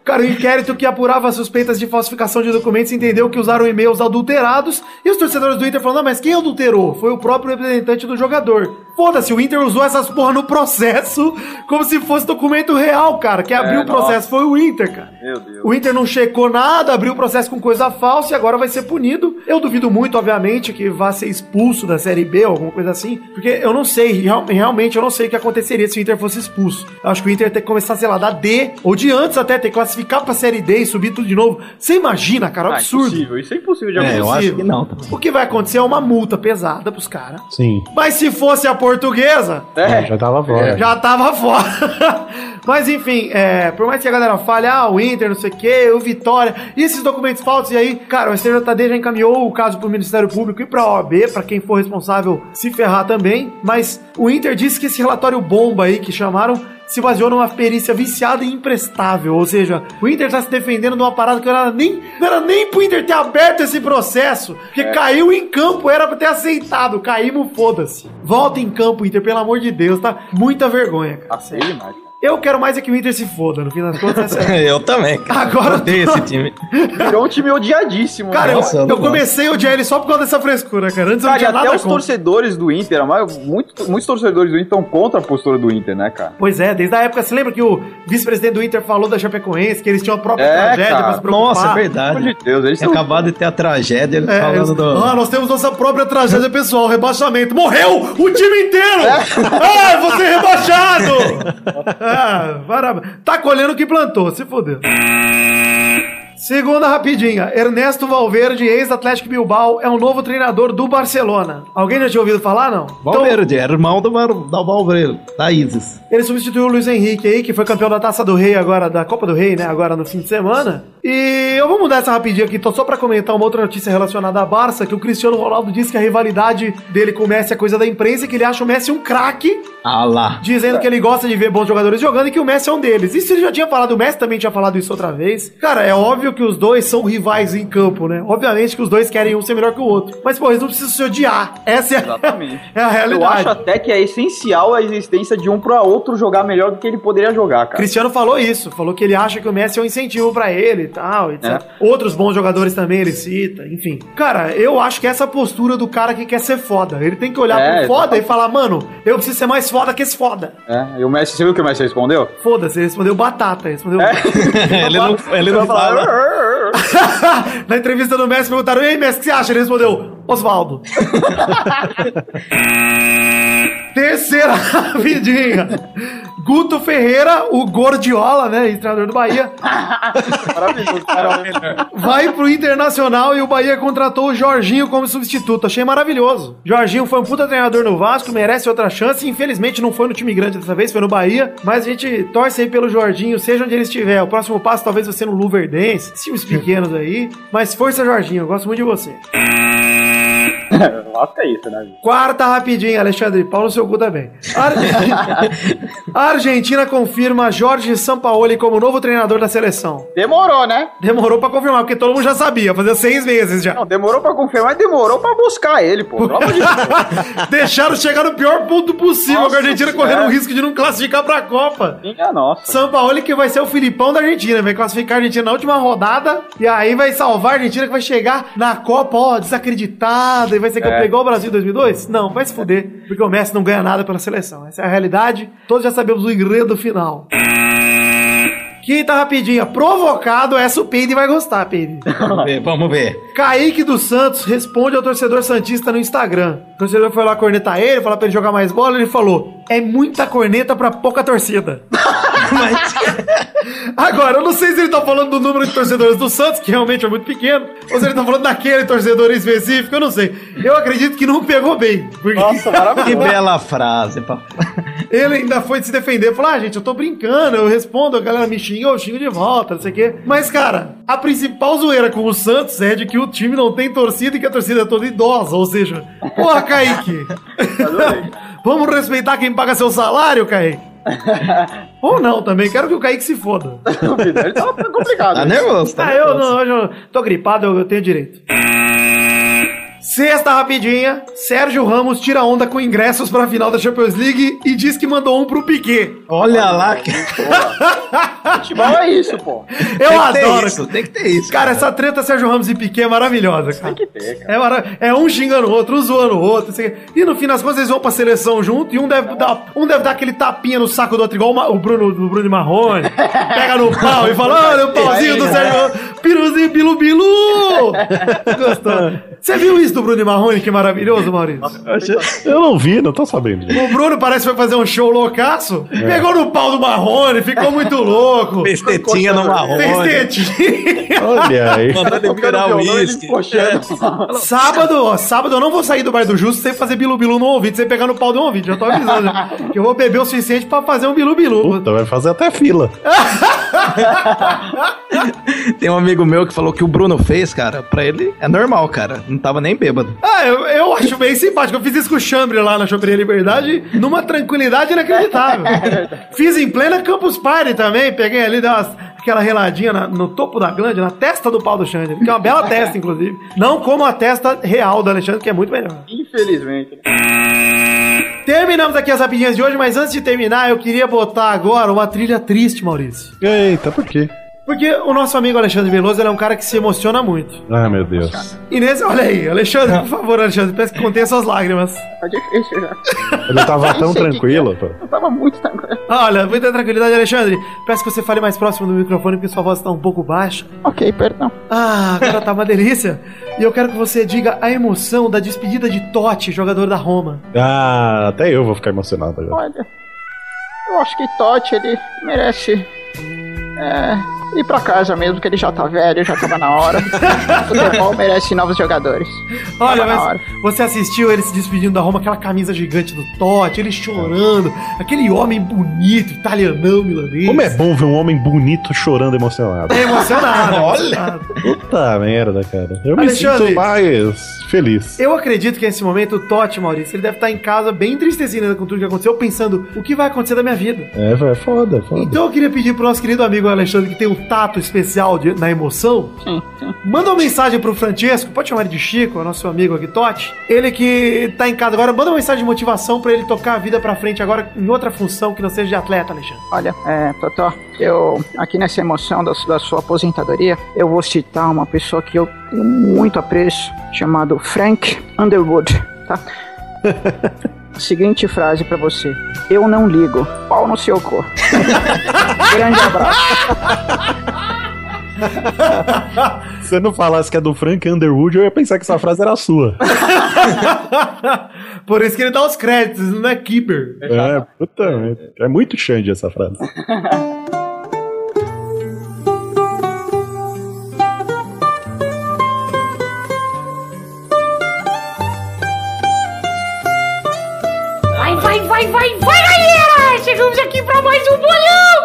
Cara, o inquérito que apurava suspeitas de falsificação de documentos entendeu que usaram e-mails adulterados e os torcedores do Inter falaram: não, mas quem adulterou? Foi o próprio representante do jogador. Foda-se, o Inter usou essas porra no processo como se fosse documento real, cara. Quem abriu É, o processo foi o Inter, cara. Meu Deus. O Inter não checou nada, abriu o processo com coisa falsa e agora vai ser punido. Eu duvido muito, obviamente, que vá ser expulso da Série B ou alguma coisa assim, porque eu não sei, real- realmente eu não sei o que aconteceria se o Inter fosse expulso. Eu acho que o Inter ia ter que começar, sei lá, da D, ou de antes até, ter que classificar pra Série D e subir tudo de novo. Você imagina, cara, é um Ah, absurdo. impossível. Isso é impossível de É, eu acontecer. acho que não. também. O que vai acontecer é uma multa pesada pros caras. Sim. Mas se fosse a portuguesa, É. Já tava fora. já tava fora. Mas enfim, é, por mais que a galera fale, ah, o Inter, não sei o que, o Vitória, e esses documentos falsos, e aí, cara, o STJD já encaminhou o caso pro Ministério Público e pra OAB, pra quem for responsável se ferrar também, mas o Inter disse que esse relatório bomba aí que chamaram se baseou numa perícia viciada e imprestável, ou seja, o Inter tá se defendendo de uma parada que não era nem, não era nem pro Inter ter aberto esse processo, porque caiu em campo, era pra ter aceitado, caímos, foda-se. Volta em campo, Inter, pelo amor de Deus, tá? Muita vergonha, cara. Tá feio demais. cara. Eu quero mais é que o Inter se foda, no fim das contas. É. Eu também, cara. Agora eu odeio esse time. Virou um time odiadíssimo. Cara, né? Nossa, eu, eu comecei a odiar ele só por causa dessa frescura, cara. Antes eu não Cara, tinha até nada os contra. torcedores do Inter, mas muito, muitos torcedores do Inter estão contra a postura do Inter, né, cara? Pois é, desde a época, você lembra que o vice-presidente do Inter falou da Chapecoense, que eles tinham a própria É, tragédia cara. pra se preocupar? Nossa, é Pelo verdade. amor de Deus, eles Tinha estão... acabado de ter a tragédia É, falando eles- do. Ah, nós temos nossa própria tragédia pessoal, rebaixamento. Morreu o time inteiro! Ah, você é rebaixado! ah, parabéns. Tá colhendo o que plantou, se fodeu. Segunda rapidinha. Ernesto Valverde, ex-Atlético Bilbao, é o novo treinador do Barcelona. Alguém já tinha ouvido falar, não? Então, Valverde, era irmão do, do Valverde, da Isis. ele substituiu o Luiz Henrique aí, que foi campeão da Taça do Rei agora, da Copa do Rei, né? Agora no fim de semana. E eu vou mudar essa rapidinho aqui, tô só pra comentar uma outra notícia relacionada à Barça, que o Cristiano Ronaldo disse que a rivalidade dele com o Messi é coisa da imprensa e que ele acha o Messi um craque, Ah lá. dizendo que ele gosta de ver bons jogadores jogando e que o Messi é um deles. Isso ele já tinha falado, o Messi também tinha falado isso outra vez. Cara, é óbvio que os dois são rivais em campo, né? Obviamente que os dois querem um ser melhor que o outro. Mas, pô, eles não precisam se odiar. Essa é, a- Exatamente. é a Eu realidade. acho até que é essencial a existência de um para outro jogar melhor do que ele poderia jogar, cara. Cristiano falou isso, falou que ele acha que o Messi é um incentivo pra ele tal, etc. É. Outros bons jogadores também ele cita, enfim. Cara, eu acho que essa postura do cara que quer ser foda. Ele tem que olhar É, pro foda exatamente. e falar, mano, eu preciso ser mais foda que esse foda. É, e o Messi, você viu o que o Messi respondeu? Foda-se, ele respondeu batata, ele respondeu. ele não, ele não fala. Na entrevista do Messi perguntaram, e aí, Messi, o que você acha? Ele respondeu, Osvaldo. Terceira rapidinha. Guto Ferreira, o Gordiola, né? Treinador do Bahia. Maravilhoso, cara. Vai pro Internacional e o Bahia contratou o Jorginho como substituto. Achei maravilhoso. Jorginho foi um puta treinador no Vasco, merece outra chance. Infelizmente não foi no time grande dessa vez, foi no Bahia. Mas a gente torce aí pelo Jorginho, seja onde ele estiver. O próximo passo talvez você no Luverdense, times pequenos aí. Mas força, Jorginho, eu gosto muito de você. Lasca isso, né? Quarta rapidinha, Alexandre. Paulo seu cu também. Ar... A Argentina confirma Jorge Sampaoli como novo treinador da seleção. Demorou, né? Demorou pra confirmar, porque todo mundo já sabia, fazia seis meses já. Não, demorou pra confirmar, mas demorou pra buscar ele, pô. Pelo amor de Deus. Deixaram chegar no pior ponto possível, Nossa com a Argentina correndo o risco de não classificar pra Copa. Minha nossa. Sampaoli que vai ser o Filipão da Argentina, vai classificar a Argentina na última rodada e aí vai salvar a Argentina que vai chegar na Copa, ó, desacreditada e vai ser campeão É. igual o Brasil em 2002? Não, vai se fuder, porque o Messi não ganha nada pela seleção. Essa é a realidade, todos já sabemos o enredo final. Quinta rapidinha, provocado, essa o Peide vai gostar, Peide. Vamos ver, vamos ver. Kaique dos Santos responde ao torcedor Santista no Instagram. O torcedor foi lá cornetar ele, falar pra ele jogar mais bola, ele falou: é muita corneta pra pouca torcida. Agora, eu não sei se ele tá falando do número de torcedores do Santos, que realmente é muito pequeno, ou se ele tá falando daquele torcedor específico, eu não sei. Eu acredito que não pegou bem. Porque Nossa, Que maravilhoso. bela frase. pá. ele ainda foi se defender, falou: ah, gente, eu tô brincando, eu respondo, a galera me xinga, eu xingo de volta, não sei o quê. Mas, cara, a principal zoeira com o Santos é de que o time não tem torcida e que a torcida é toda idosa, ou seja, porra, Kaique. Vamos respeitar quem paga seu salário, Kaique. Ou não também, quero que o Kaique se foda. Ele tá complicado. Tá nervoso, tá Ah, eu não, hoje eu tô gripado, eu, eu tenho direito. Sexta rapidinha, Sérgio Ramos tira onda com ingressos pra final da Champions League e diz que mandou um pro Piquet. Olha lá. Que... Futebol é isso, pô. Eu tem adoro. isso, tem que ter isso. Cara, essa treta Sérgio Ramos e Piquet é maravilhosa, cara. Tem que ter, cara. É, mara- é um xingando o outro, um zoando o outro. assim. E no fim das contas eles vão pra seleção junto e um deve dar, um deve dar aquele tapinha no saco do outro, igual o Bruno, o Bruno Marrone. Pega no pau e fala: olha o pauzinho do Sérgio Ramos, piruzinho, bilu, bilu. Gostou? Você viu isso do Bruno de Marrone? Que maravilhoso, Maurício. Eu não vi, não tô sabendo. O Bruno parece que foi fazer um show loucaço, pegou no pau do Marrone, ficou muito louco. Fez tetinha no marrom. Fez tetinha. Olha aí. Mandando ele virar o uísque. encoxando. Sábado, ó, sábado eu não vou sair do bar do Justo sem fazer bilu-bilu no ouvido, sem pegar no pau do ouvido. Já tô avisando. que eu vou beber o suficiente pra fazer um bilu-bilu. Puta, vai fazer até fila. Tem um amigo meu que falou que o Bruno fez, cara, pra ele é normal, cara. Não tava nem bêbado. Ah, eu, eu acho bem simpático. Eu fiz isso com o Chambre lá na Choperia Liberdade, numa tranquilidade inacreditável. fiz em plena Campus Party também. Peguei ali, dei umas, aquela reladinha na- no topo da glande, na testa do pau do Xande. Que é uma bela testa, inclusive. Não como a testa real do Alexandre, que é muito melhor. Infelizmente. Terminamos aqui as rapidinhas de hoje, mas antes de terminar, eu queria botar agora uma trilha triste, Maurício. Eita, por quê? Porque o nosso amigo Alexandre Veloso ele é um cara que se emociona muito. Ah, meu Deus. E nesse, olha aí, Alexandre, por favor, Alexandre, peço que contenha suas lágrimas. Tá difícil já. Ele tava tão que tranquilo, pô. Eu tava muito tranquilo. Olha, muita tranquilidade, Alexandre. Peço que você fale mais próximo do microfone, porque sua voz está um pouco baixa. Ok, perdão. Ah, agora tá uma delícia. E eu quero que você diga a emoção da despedida de Totti, jogador da Roma. Ah, até eu vou ficar emocionado agora. Olha, eu acho que Totti, ele merece é, ir pra casa mesmo, que ele já tá velho, já tava na hora. O futebol merece novos jogadores. Olha, Tava mas hora. você assistiu ele se despedindo da Roma, aquela camisa gigante do Totti, ele chorando, aquele homem bonito, italianão, milanês. Como é bom ver um homem bonito chorando emocionado. É emocionado. Olha. Puta merda, cara. Eu me Alexandre. sinto mais feliz. Eu acredito que nesse momento o Totti, Maurício, ele deve estar em casa bem entristecido ainda com tudo que aconteceu, pensando o que vai acontecer da minha vida. É, é foda, é foda. Então eu queria pedir pro nosso querido amigo Alexandre, que tem um tato especial de- na emoção, manda uma mensagem pro Francesco, pode chamar ele de Chico, é o nosso amigo aqui, Totti. Ele que tá em casa agora, manda uma mensagem de motivação pra ele tocar a vida pra frente agora em outra função que não seja de atleta, Alexandre. Olha, é, Totó, eu, aqui nessa emoção da, da sua aposentadoria, eu vou citar uma pessoa que eu tenho muito apreço, chamado Frank Underwood, tá? Seguinte frase pra você. Eu não ligo. Pau no seu cu. Grande abraço. Se você não falasse que é do Frank Underwood, eu ia pensar que essa frase era sua. Por isso que ele dá os créditos, não é Keeper. É, puta, é muito Xande essa frase. Vai, vai, vai, vai, vai, galera! Chegamos aqui pra mais um bolão,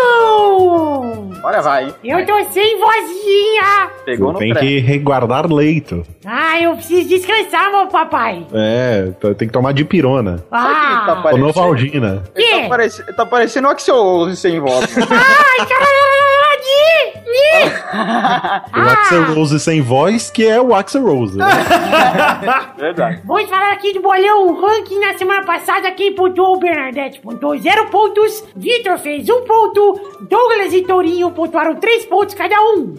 campeão! Olha, vai. Eu tô sem vozinha! Pegou no Tem que reguardar leito. Ah, eu preciso descansar, meu papai! É, t- tem que tomar de pirona. Sabe o que ele tá Ah! Ou parecendo? Ele Quê? tá, tá parecendo o Axel sem voz. Ai, caralho! O Axel Rose sem voz, que é o Axel Rose. né? Verdade. Vamos falar aqui do bolão. O ranking na semana passada, quem pontuou? O Bernadette pontuou zero pontos. Vitor fez um ponto. Douglas e Tourinho pontuaram três pontos cada um.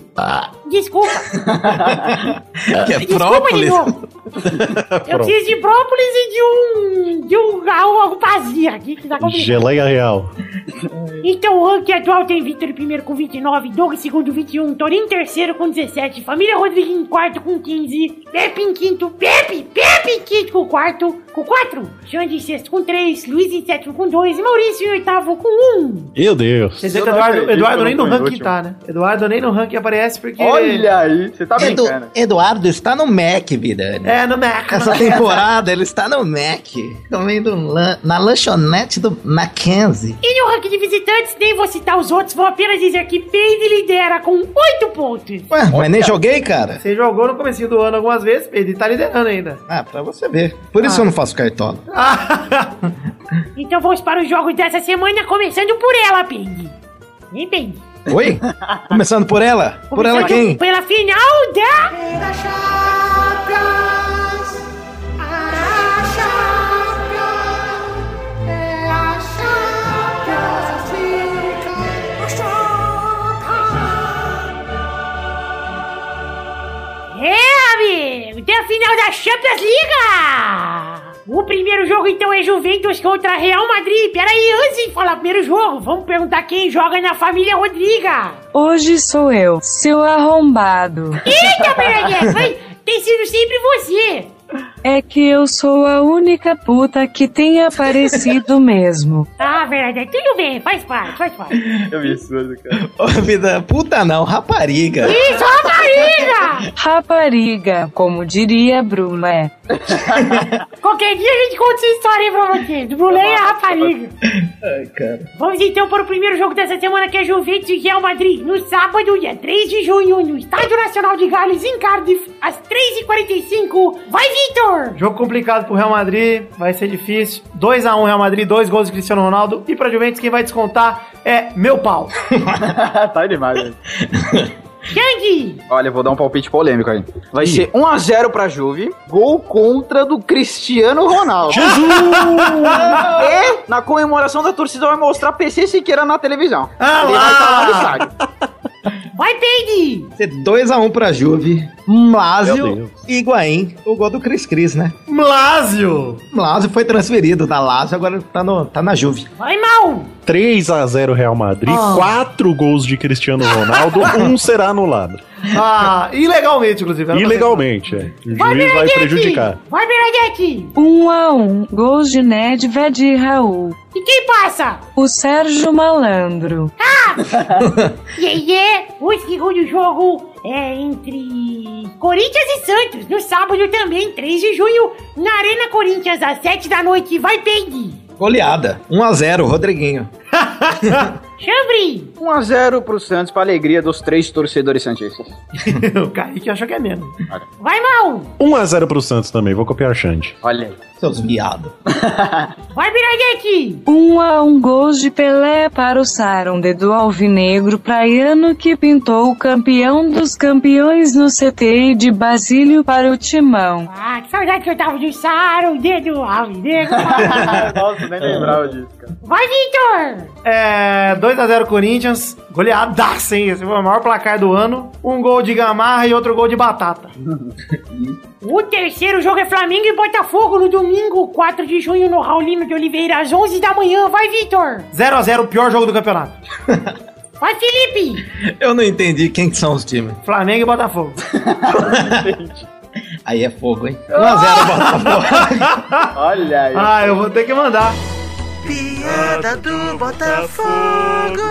Desculpa. Que é Desculpa de própolis. novo. Eu preciso de brócolis e de um. de um algo vazio aqui que tá. Geleia real. Então o ranking atual tem Vitor em primeiro com 29, Doug em segundo 21, Torinho em terceiro com 17, Família Rodrigues em quarto com 15, Pepe em quinto, Pepe, Pepe em quinto com quarto, com 4, Xande em sexto com 3, Luiz em sétimo com 2 e Maurício em oitavo com 1. Meu Deus. Quer dizer que Eduardo, Eduardo nem no ranking tá, né? Eduardo nem no ranking aparece porque. Olha aí, você tá Edu- brincando. Eduardo está no Mac, Vidani. É, no Mac. Essa temporada ele está no Mac, comendo lan- na lanchonete do Mackenzie. E no ranking de visitantes, nem vou citar os outros, vou apenas dizer que Peide lidera com 8 pontos. Ué, mas nem joguei, cara. Você jogou no comecinho do ano algumas vezes, ele tá liderando ainda. Ah, pra você ver. Por isso eu não faço cartola. Então vamos para os jogos dessa semana, começando por ela, Peide. Vem, Peide. Oi? Começando por ela? Por ela Começando quem? Pela final da... É, a final da Champions League! O primeiro jogo, então, é Juventus contra Real Madrid. Peraí, antes de falar primeiro jogo, vamos perguntar quem joga na família Rodriga. Hoje sou eu, seu arrombado. Eita, Bernadette! vai- Tem sido sempre você! É que eu sou a única puta que tem aparecido mesmo. Ah, Bernadette, tudo bem, faz parte, faz parte. Eu vi isso, cara. Ô, vida, puta não, rapariga. Isso, rapariga! Rapariga, como diria Brulé. Qualquer dia a gente conta essa história aí pra você, do Brulé e a rapariga. Ai, cara. Vamos então para o primeiro jogo dessa semana, que é Juventus e Real Madrid, no sábado, dia 3 de junho, no Estádio Nacional de Gales, em Cardiff, às 3h45. Vai, Vitor! Jogo complicado pro Real Madrid, vai ser difícil. 2x1 Real Madrid, dois gols de Cristiano Ronaldo. E pra Juventus, quem vai descontar é meu pau. tá demais, velho. Xande! Olha, eu vou dar um palpite polêmico aí. Vai ser 1x0 pra Juve. Gol contra do Cristiano Ronaldo. Jesus! e na comemoração da torcida vai mostrar PC Siqueira na televisão. Ah Ele lá! vai estar lá no estádio. Vai, Peide! Ser 2x1 pra Juve, Mlásio e Higuaín. O gol do Cris Cris, né? Mlásio! Mlásio foi transferido da Lazio, agora tá, no, tá na Juve. Vai, Mal! 3x0 Real Madrid, Ah. 4 gols de Cristiano Ronaldo, um será anulado. Ah, ilegalmente, inclusive. Ilegalmente, é. O Vai, juiz vai prejudicar. Vai, Bernadette! Um a um, gols de Nedved e Raul. E quem passa? O Sérgio Malandro. E yeah, o segundo jogo é entre Corinthians e Santos, no sábado também, 3 de junho, na Arena Corinthians, às 7 da noite. Vai, Peide! Goleada. 1x0, Rodriguinho. Chambre! 1x0 pro Santos, pra alegria dos três torcedores santistas. o Kaique achou que é menos. Vai, Mal! 1x0 pro Santos também, vou copiar o Xande. Olha aí. Seus viado. Vai, Bernadette! Um a um, gols de Pelé para o Saronde do Alvinegro Praiano que pintou o campeão dos campeões no CT de Basílio para o Timão. Ah, que saudade que eu tava de Saro, o dedo alvinegro. Nossa, nem lembrava disso, cara. Vai, Victor! É. 2x0 Corinthians. Goleadaça, hein? Esse foi o maior placar do ano. Um gol de Gamarra e outro gol de Batata. O terceiro jogo é Flamengo e Botafogo no domingo, 4 de junho, no Raulino de Oliveira, às 11 da manhã. Vai, Victor! 0x0, o pior jogo do campeonato. Vai, Felipe! Eu não entendi quem que são os times. Flamengo e Botafogo. Aí é fogo, hein? 1x0 Botafogo. Olha aí. Ah, eu vou ter que mandar. Piada do Botafogo.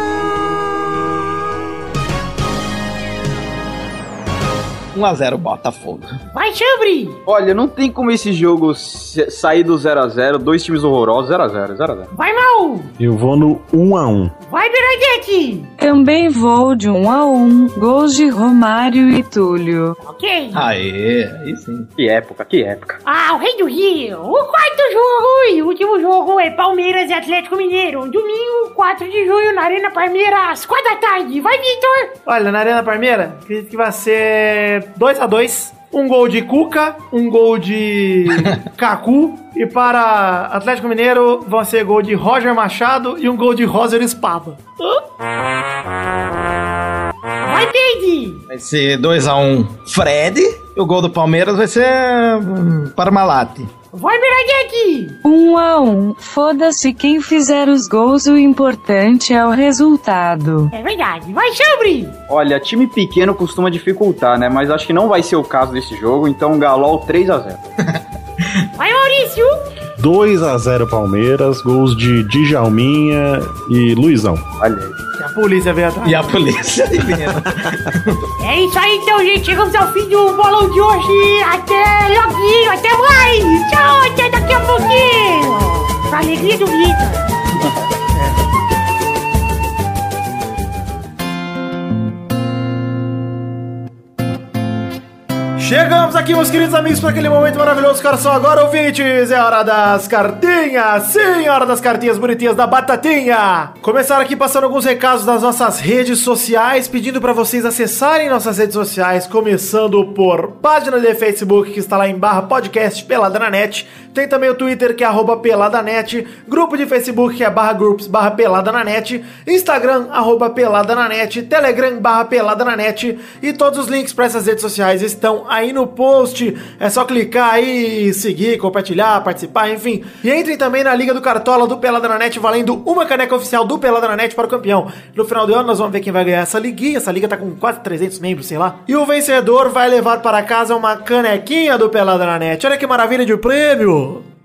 1x0 Botafogo. Vai, Chambre! Olha, não tem como esse jogo sair do 0x0, dois times horrorosos, 0x0, 0x0. Vai, Mal! Eu vou no 1 a 1 Vai, Bernadette! Também vou de 1 a 1. Gols de Romário e Túlio. Ok. Aê, aí sim. Que época, que época. Ah, o Rei do Rio! O quarto jogo e o último jogo é Palmeiras e Atlético Mineiro. Domingo, 4 de junho, na Arena Palmeiras, 4 da tarde. Vai, Vitor! Olha, na Arena Parmeira, acredito que vai ser 2x2. Um gol de Cuca, um gol de Cacu. E para Atlético Mineiro vão ser gol de Roger Machado e um gol de Roger Espada. Vai, Peide! Vai ser 2x1 Fred. E o gol do Palmeiras vai ser hum, Vai, Bernadette! 1 a 1. Foda-se quem fizer os gols, o importante é o resultado. É verdade. Vai, Chambre! Olha, time pequeno costuma dificultar, né? Mas acho que não vai ser o caso desse jogo, então Galol 3x0. Vai, Maurício! 2 a 0 Palmeiras, gols de Djalminha e Luizão. Olha aí. E a polícia veio atrás. E a polícia. É isso aí, então, gente. Chegamos ao fim do bolão de hoje. Até loguinho, até mais! Tchau, até daqui a pouquinho! Pra alegria do Vitor. Chegamos aqui, meus queridos amigos, para aquele momento maravilhoso. Cara, são agora ouvintes. É hora das cartinhas. Sim, hora das cartinhas bonitinhas da Batatinha. Começaram aqui passando alguns recados das nossas redes sociais, pedindo para vocês acessarem nossas redes sociais, começando por página de Facebook que está lá em barra podcast Pelada na Net. Tem também o Twitter que é arroba peladanet, grupo de Facebook que é barra groups barra pelada na net, Instagram arroba pelada na net, Telegram barra pelada na net e todos os links para essas redes sociais estão aí no post. É só clicar aí, seguir, compartilhar, participar, enfim. E entrem também na Liga do Cartola do Pelada na Net, valendo uma caneca oficial do Pelada na Net para o campeão. No final do ano nós vamos ver quem vai ganhar essa liguinha. Essa liga tá com quase 300 membros, sei lá. E o vencedor vai levar para casa uma canequinha do Pelada na Net. Olha que maravilha de prêmio!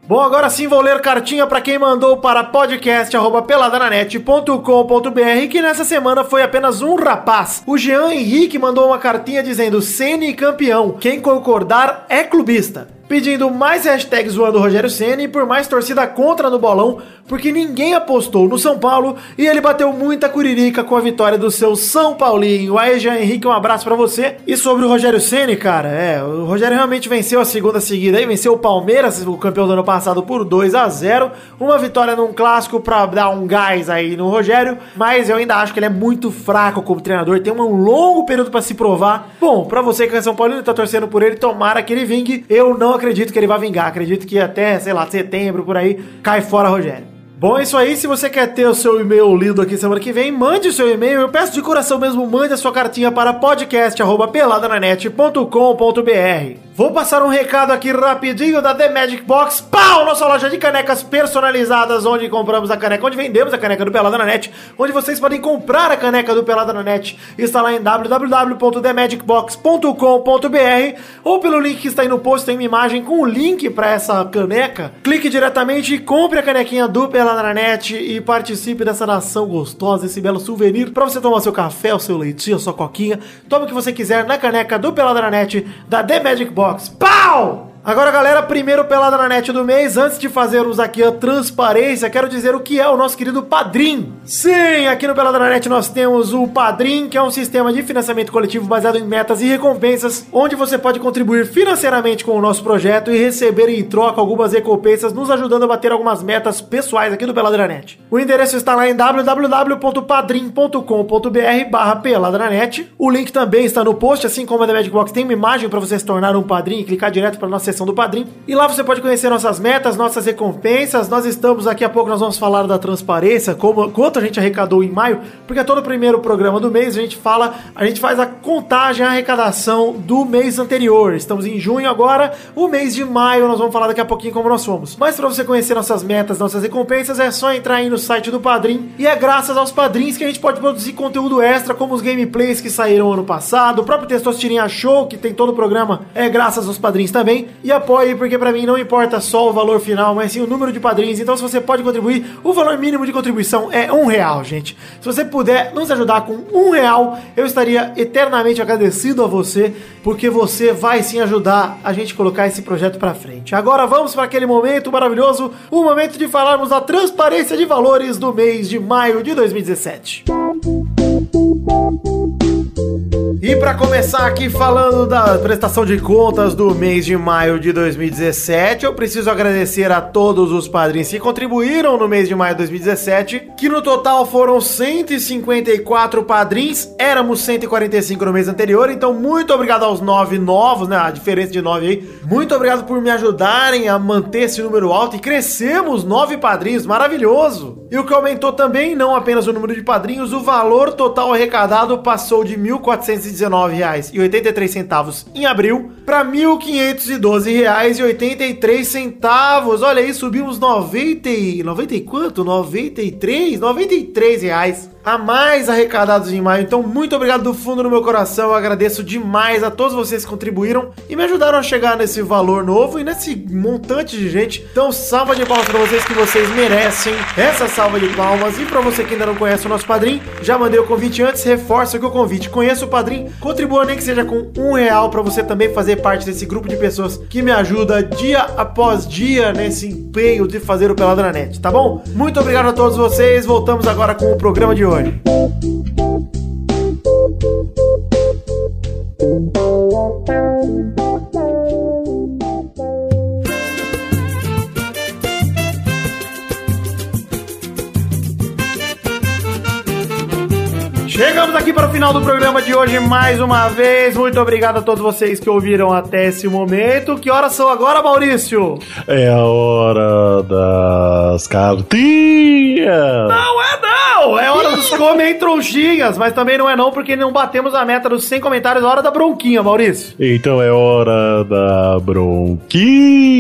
Bom, agora sim vou ler cartinha para quem mandou para podcast@peladananet.com.br que nessa semana foi apenas um rapaz. O Jean Henrique mandou uma cartinha dizendo Ceni campeão. Quem concordar é clubista. Pedindo mais hashtags zoando o Rogério Ceni e por mais torcida contra no bolão, porque ninguém apostou no São Paulo e ele bateu muita curirica com a vitória do seu São Paulinho. Aí, Jean Henrique, um abraço pra você. E sobre o Rogério Ceni, cara, é, o Rogério realmente venceu a segunda seguida aí, venceu o Palmeiras, o campeão do ano passado, por 2 a 0 Uma vitória num clássico pra dar um gás aí no Rogério, mas eu ainda acho que ele é muito fraco como treinador, tem um longo período pra se provar. Bom, pra você que é São Paulino e tá torcendo por ele, tomara que ele vingue. Eu não acredito que ele vai vingar, acredito que até, sei lá, setembro por aí, cai fora Rogério. Bom, é isso aí. Se você quer ter o seu e-mail lido aqui semana que vem, mande o seu e-mail. Eu peço de coração mesmo, mande a sua cartinha para podcast@peladananet.com.br. Vou passar um recado aqui rapidinho da The Magic Box. Pau! Nossa loja de canecas personalizadas, onde compramos a caneca, onde vendemos a caneca do Pelada na Net, onde vocês podem comprar a caneca do Pelada na Net. Está lá em www.themagicbox.com.br ou pelo link que está aí no post, tem uma imagem com o link para essa caneca. Clique diretamente e compre a canequinha do Pelada na Net e participe dessa nação gostosa, esse belo souvenir para você tomar seu café, o seu leitinho, a sua coquinha. Tome o que você quiser na caneca do Pelada na Net da The Magic Box. Pau! Agora, galera, primeiro Pelada na Net do mês. Antes de fazermos aqui a transparência, quero dizer o que é o nosso querido Padrim. Sim, aqui no Pelada na Net nós temos o Padrim, que é um sistema de financiamento coletivo baseado em metas e recompensas, onde você pode contribuir financeiramente com o nosso projeto e receber em troca algumas recompensas, nos ajudando a bater algumas metas pessoais aqui do Pelada na Net. O endereço está lá em www.padrim.com.br barra Pelada na Net. O link também está no post, assim como a The Magic Box tem uma imagem para você se tornar um padrinho e clicar direto para nossa seção do Padrim. E lá você pode conhecer nossas metas, nossas recompensas. Nós estamos, daqui a pouco nós vamos falar da transparência, como, quanto a gente arrecadou em maio, porque todo primeiro programa do mês a gente fala, a gente faz a contagem, a arrecadação do mês anterior. Estamos em junho agora, o mês de maio nós vamos falar daqui a pouquinho como nós fomos. Mas para você conhecer nossas metas, nossas recompensas, é só entrar aí no site do Padrim. E é graças aos padrinhos que a gente pode produzir conteúdo extra, como os gameplays que saíram ano passado, o próprio Testosterinha Show, que tem todo o programa, é graças aos padrinhos também. E apoie, porque para mim não importa só o valor final, mas sim o número de padrinhos. Então, se você pode contribuir, o valor mínimo de contribuição é um real, gente. Se você puder nos ajudar com um real, eu estaria eternamente agradecido a você, porque você vai sim ajudar a gente colocar esse projeto para frente. Agora vamos para aquele momento maravilhoso, o momento de falarmos da transparência de valores do mês de maio de 2017. E para começar aqui falando da prestação de contas do mês de maio de 2017, eu preciso agradecer a todos os padrinhos que contribuíram no mês de maio de 2017, que no total foram 154 padrinhos, éramos 145 no mês anterior, então muito obrigado aos nove novos, né? A diferença de nove aí. Muito obrigado por me ajudarem a manter esse número alto e crescemos nove padrinhos, maravilhoso. E o que aumentou também, não apenas o número de padrinhos, o valor total arrecadado passou de R$ 1.419,83 em abril para R$ 1.512,83. Olha aí, subimos 90 e 90 e quanto? 93? 93 reais a mais arrecadados em maio. Então, muito obrigado do fundo do meu coração. Eu agradeço demais a todos vocês que contribuíram e me ajudaram a chegar nesse valor novo e nesse montante de gente. Então, salva de palmas para vocês que vocês merecem essa salva de palmas. E para você que ainda não conhece o nosso padrinho, já mandei o convite antes, reforço que o convite. Conheça o padrinho, contribua nem que seja com um real para você também fazer parte desse grupo de pessoas que me ajuda dia após dia nesse empenho de fazer o Pelada na Net, tá bom? Muito obrigado a todos vocês. Voltamos agora com o programa de hoje. good. Chegamos aqui para o final do programa de hoje mais uma vez. Muito obrigado a todos vocês que ouviram até esse momento. Que horas são agora, Maurício? É a hora das cartinhas. Não é não! É hora dos comentronchinhas, mas também não é não porque não batemos a meta dos 100 comentários. É hora da bronquinha, Maurício. Então é hora da bronquinha.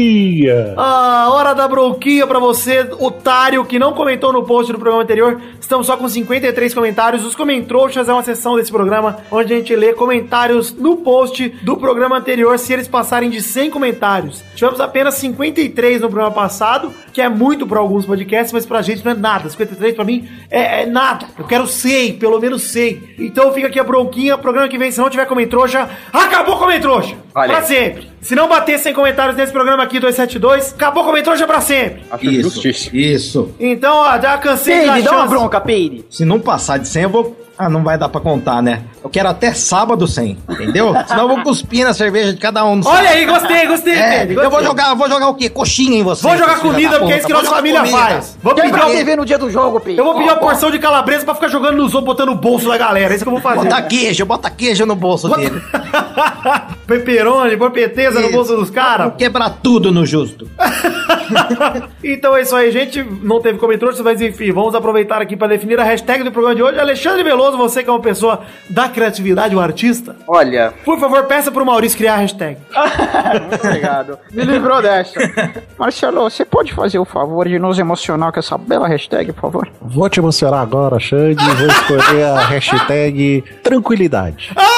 A hora da bronquinha para você, otário, que não comentou no post do programa anterior. Estamos só com 53 comentários. Os Comentrouxas é uma sessão desse programa onde a gente lê comentários no post do programa anterior se eles passarem de 100 comentários. Tivemos apenas 53 no programa passado, que é muito para alguns podcasts, mas pra gente não é nada. 53 pra mim é, é nada. Eu quero 100, pelo menos 100. Então fica aqui a bronquinha. Programa que vem, se não tiver Comentrouxa, acabou Comentrouxa! Pra sempre. Se não bater 100 comentários nesse programa aqui, 272, acabou Comentrouxa pra sempre. Acho Isso, justíssimo. isso. Então, ó, já cansei Peide, da dá uma bronca, Peide. Se não passar de 100, eu vou. Ah, não vai dar pra contar, né? Eu quero até sábado 100, entendeu? Senão eu vou cuspir na cerveja de cada um. Olha aí, gostei, gostei, É, Pedro, eu vou gostei. jogar, vou jogar o quê? Coxinha em você. Vou jogar comida, porque é isso que nossa família comida. faz. Vou Quem pedir, TV no dia do jogo, Peide? eu vou pedir uma porção de calabresa pra ficar jogando nos outros, botando no bolso da galera. É isso que eu vou fazer. Bota queijo, bota queijo no bolso dele. Peperoni, porpeteza no Isso. bolso dos caras. Vou quebrar tudo no justo. então é isso aí, gente. Não teve comentários, mas enfim, vamos aproveitar aqui para definir a hashtag do programa de hoje. Alexandre Veloso, você que é uma pessoa da criatividade, um artista, Olha, por favor, peça pro Maurício criar a hashtag. Muito obrigado. Me livrou dessa. Marcelo, você pode fazer o favor de nos emocionar com essa bela hashtag, por favor? Vou te emocionar agora, Xande. Vou escolher a hashtag tranquilidade. Ah,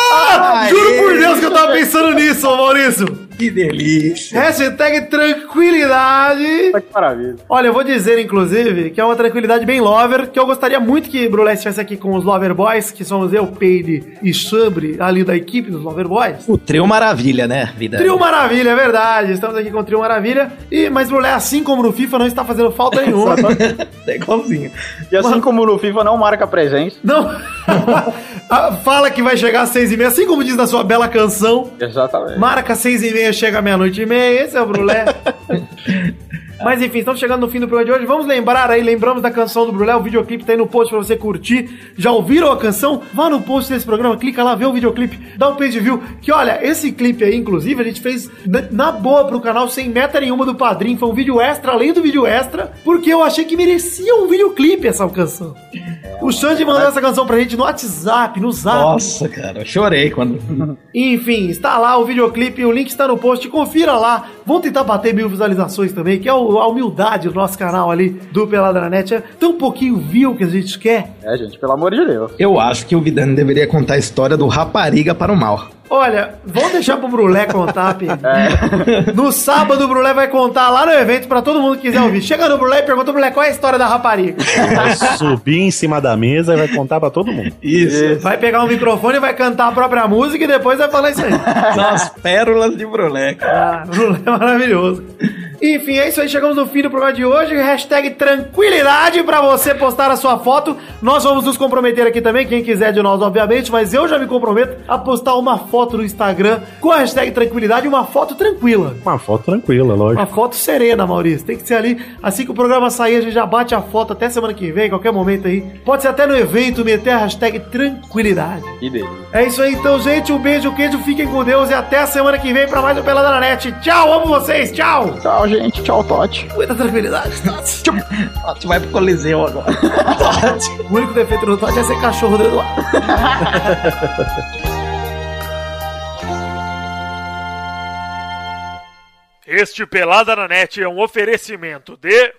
juro por Deus que eu tava pensando nisso, Maurício. Que delícia. Hashtag tranquilidade. que maravilha. Olha, eu vou dizer, inclusive, que é uma tranquilidade bem lover, que eu gostaria muito que Brulé estivesse aqui com os Lover Boys, que somos eu, Peide e Chambre, ali da equipe dos Lover Boys. O trio maravilha, né, vida? Trio Maravilha, é verdade. Estamos aqui com o Trio Maravilha. E, mas Brulé, assim como no FIFA, não está fazendo falta nenhuma. É igualzinho. E assim como no FIFA não marca presença. não. Ah, Fala que vai chegar às seis e meia, assim como diz na sua bela canção. Exatamente. Marca seis e meia, chega meia-noite e meia. Esse é o Brulé. Mas enfim, estamos chegando no fim do programa de hoje. Vamos lembrar aí, lembramos da canção do Brulé, o videoclipe tá aí no post pra você curtir. Já ouviram a canção? Vá no post desse programa, clica lá, vê o videoclipe, dá um page view. Que olha, esse clipe aí, inclusive, a gente fez na, na boa pro canal, sem meta nenhuma do padrinho. Foi um vídeo extra, além do vídeo extra, porque eu achei que merecia um videoclipe essa canção. O Xande mandou essa canção pra gente no WhatsApp, no Zap. Nossa, cara, eu chorei quando. Enfim, está lá o videoclipe, o link está no post, confira lá. Vamos tentar bater mil visualizações também, que é o- a humildade do nosso canal ali do Peladranet. É tão pouquinho view que a gente quer. É, gente, pelo amor de Deus. Eu acho que o Vidano deveria contar a história do rapariga para o mal. Olha, vamos deixar pro Brulé contar, Pedro. No sábado o Brulé vai contar lá no evento pra todo mundo que quiser ouvir. Chega no Brulé e pergunta pro Brulé qual é a história da rapariga. Vai subir em cima da mesa e vai contar pra todo mundo. Isso. Vai pegar um microfone, vai cantar a própria música e depois vai falar isso aí. São as pérolas de Brulé, cara. Ah, Brulé é maravilhoso. Enfim, é isso aí. Chegamos no fim do programa de hoje. Hashtag tranquilidade pra você postar a sua foto. Nós vamos nos comprometer aqui também, quem quiser de nós, obviamente, mas eu já me comprometo a postar uma foto no Instagram com a hashtag tranquilidade, uma foto tranquila. Uma foto tranquila, lógico. Uma foto serena, Maurício. Tem que ser ali. Assim que o programa sair, a gente já bate a foto até semana que vem, qualquer momento aí. Pode ser até no evento, meter a hashtag tranquilidade. Que delícia. É isso aí, então, gente. Um beijo, queijo, fiquem com Deus e até a semana que vem pra mais um Pelada na Net. Tchau, amo vocês, tchau. Tchau, gente. Tchau, Totti. Muita tranquilidade. A gente vai pro Coliseu agora. O único defeito do Totti é ser cachorro do Eduardo. Este Pelada na Net é um oferecimento de.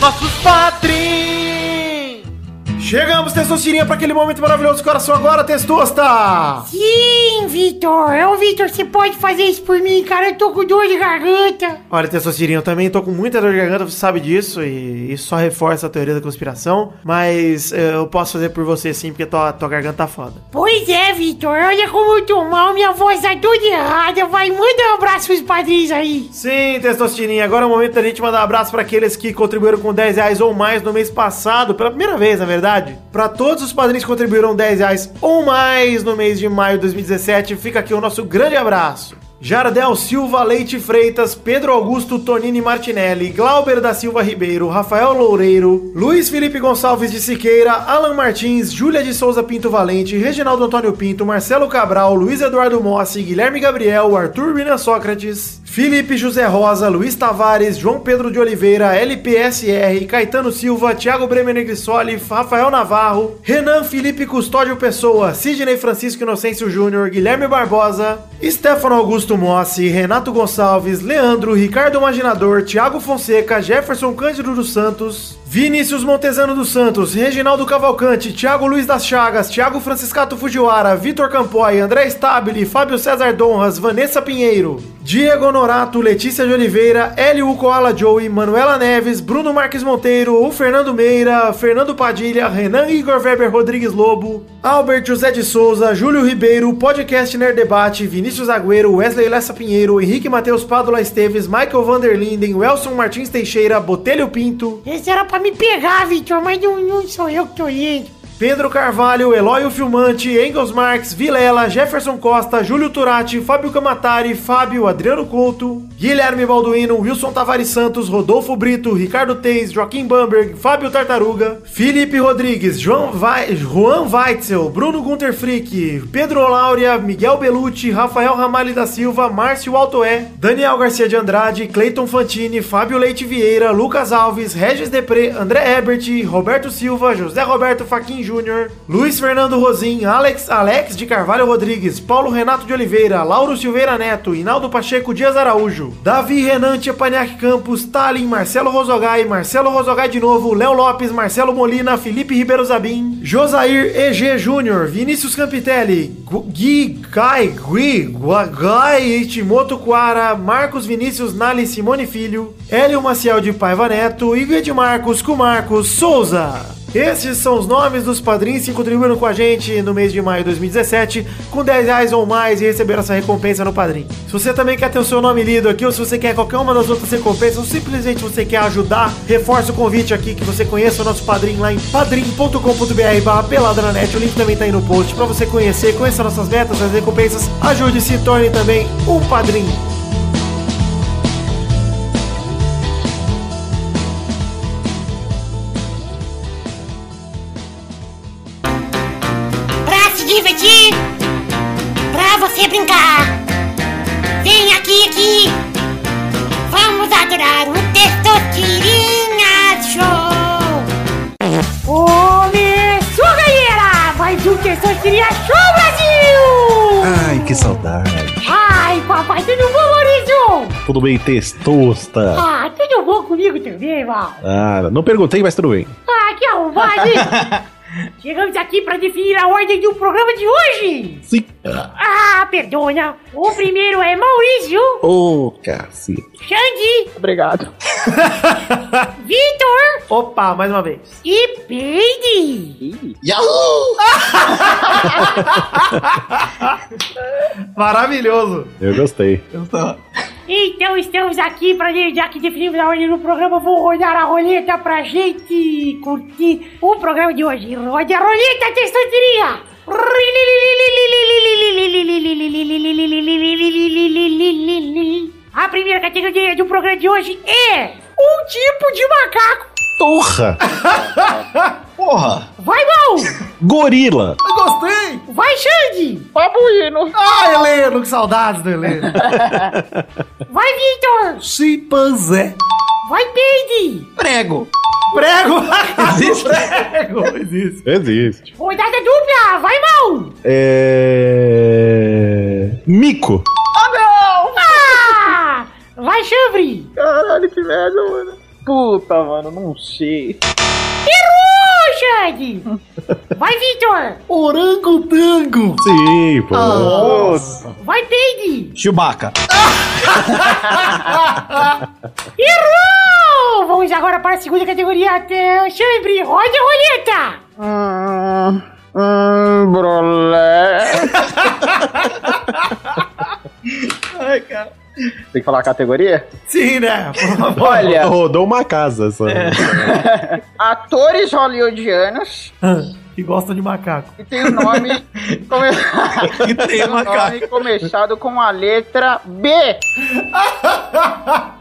Nossos padrinhos! Chegamos, Testosterinha, pra aquele momento maravilhoso do coração agora, Testosta! Sim, Vitor. É o Vitor, você pode fazer isso por mim, cara. Eu tô com dor de garganta. Olha, Testosterinha, eu também tô com muita dor de garganta, você sabe disso, e isso só reforça a teoria da conspiração, mas eh, eu posso fazer por você sim, porque tua, tua garganta tá foda. Pois é, Vitor. Olha como eu tô mal. Minha voz tá toda errada. Vai, manda um abraço pros padrinhos aí. Sim, Testosterinha, agora é o momento da gente mandar um abraço para aqueles que contribuíram com 10 reais ou mais no mês passado, pela primeira vez, na verdade. Para todos os padrinhos que contribuíram 10 reais ou mais no mês de maio de 2017, fica aqui o nosso grande abraço. Jardel Silva Leite Freitas, Pedro Augusto Tonini Martinelli, Glauber da Silva Ribeiro, Rafael Loureiro, Luiz Felipe Gonçalves de Siqueira, Alan Martins, Júlia de Souza Pinto Valente, Reginaldo Antônio Pinto, Marcelo Cabral, Luiz Eduardo Mossi, Guilherme Gabriel, Arthur Mina Sócrates, Felipe José Rosa, Luiz Tavares, João Pedro de Oliveira, LPSR, Caetano Silva, Thiago Bremer Negrissoli, Rafael Navarro, Renan Felipe Custódio Pessoa, Sidney Francisco Inocêncio Júnior, Guilherme Barbosa, Stefano Augusto Mossi, Renato Gonçalves, Leandro, Ricardo Imaginador, Thiago Fonseca, Jefferson Cândido dos Santos, Vinícius Montezano dos Santos, Reginaldo Cavalcante, Thiago Luiz das Chagas, Thiago Franciscato Fujiwara, Vitor Campoy, André Stabile, Fábio César Donras, Vanessa Pinheiro, Diego Honorato, Letícia de Oliveira, Hélio Koala Joey, Manuela Neves, Bruno Marques Monteiro, o Fernando Meira, Fernando Padilha, Renan Igor Weber Rodrigues Lobo, Albert José de Souza, Júlio Ribeiro, Podcast Nerd Debate, Vinícius Agüero, Wesley Lessa Pinheiro, Henrique Matheus Padula Esteves, Michael Vanderlinden, Welson Martins Teixeira, Botelho Pinto, Esse era pra me pegar, Vitor, mas não, não sou eu que tô lendo. Pedro Carvalho, Eloy Filmante, Engels Marques, Vilela, Jefferson Costa, Júlio Turati, Fábio Camatari, Fábio, Adriano Couto, Guilherme Balduino, Wilson Tavares Santos, Rodolfo Brito, Ricardo Teis, Joaquim Bamberg, Fábio Tartaruga, Felipe Rodrigues, João Vai, Juan Weitzel, Bruno Gunter Frick, Pedro Láurea, Miguel Belucci, Rafael Ramalho da Silva, Márcio Altoé, Daniel Garcia de Andrade, Cleiton Fantini, Fábio Leite Vieira, Lucas Alves, Regis Depré, André Ebert, Roberto Silva, José Roberto Faquin Júnior, Luiz Fernando Rosim, Alex, Alex de Carvalho Rodrigues, Paulo Renato de Oliveira, Lauro Silveira Neto, Hinaldo Pacheco Dias Araújo, Davi Renan Tchepaniak Campos, Talin, Marcelo Rosogai, Marcelo Rosogai de novo, Léo Lopes, Marcelo Molina, Felipe Ribeiro Zabim, Josair EG Júnior, Vinícius Campitelli, Gu- Gui, Gai, Gui, Gua- Gai, Itimoto Quara, Marcos Vinícius Nali Simone Filho, Hélio Maciel de Paiva Neto, Igor de Marcos, Marcos Souza. Esses são os nomes dos padrinhos que contribuíram com a gente no mês de maio de 2017, com 10 reais ou mais e receberam essa recompensa no padrinho. Se você também quer ter o seu nome lido aqui, ou se você quer qualquer uma das outras recompensas, ou simplesmente você quer ajudar, reforça o convite aqui que você conheça o nosso padrinho lá em padrim.com.br pelada na net. O link também tá aí no post para você conhecer, conheça nossas metas, as recompensas, ajude e se torne também um padrinho. Saudade. Ai, papai, tudo bom, Maurício? Tudo bem, testosta? Ah, tudo bom comigo também, mal. Ah, não perguntei, mas tudo bem. Ah, que arrombado, hein? Chegamos aqui para definir a ordem do programa de hoje. Sim. Ah, perdona. O primeiro é Maurício, Ô, cacete. Xande, Obrigado. Vitor Opa, mais uma vez. e Peide. Maravilhoso. Eu gostei. Então estamos aqui para já que definimos a ordem do programa, vou rodar a roleta pra gente curtir o programa de hoje. Rode a roleta, textoteria! A primeira categoria do programa de hoje é um tipo de macaco. Porra! Porra! Vai, mal! Gorila! Eu gostei. Vai, Xande! Babuíno. Ah, Heleno, que saudades do Heleno. Vai, Victor! Chimpanzé. Vai, Peide! Prego! Prego. Existe? Prego. Existe. Existe. Rodada dupla! Vai, mal! É. Mico! Ah! Vai, Chanfre! Caralho, que merda, mano. Puta, mano, não sei. Errou, Xande! Vai, Victor! Orangotango. Sim, pô. Vai, Peide! Chewbacca! Errou! Vamos agora para a segunda categoria. Até Chambre, roda a roleta! Hum, hum, brolé. Ai, cara. Tem que falar a categoria? Sim, né? Olha, Rodou uma casa. Só. atores hollywoodianos Que gostam de macaco. que tem o nome, come... Que tem tem um macaco. nome começado com a letra B.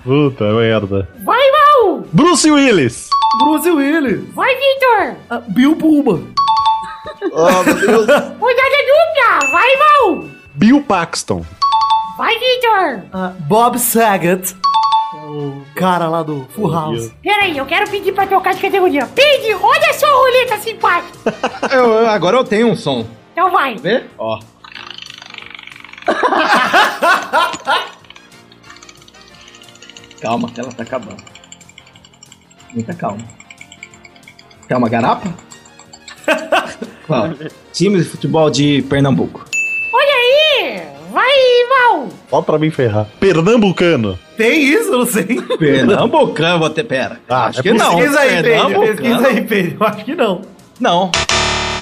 Puta merda. Vai, Mal! Bruce Willis! Bruce Willis. Vai, Victor! Ah, Bill Pullman. Rodada dupla! Vai, Mal! Bill Paxton. Vai, Victor! Ah, Bob Saget. É O cara lá do Full House. Peraí, eu quero pedir pra trocar de categoria. Peide, roda sua roleta simpática. Eu- eu- agora eu tenho um som. Então vai. Vê? Ó. Calma, que ela tá acabando. Muita calma. Quer uma garapa? Qual? Time de futebol de Pernambuco. Só pra me ferrar. Pernambucano. Tem isso? Eu não sei. Pernambucano, vou ter. Pera. Ah, acho é que não. Pesquisa aí, Pedro. Pesquisa aí, Pedro. Eu acho que não. Não.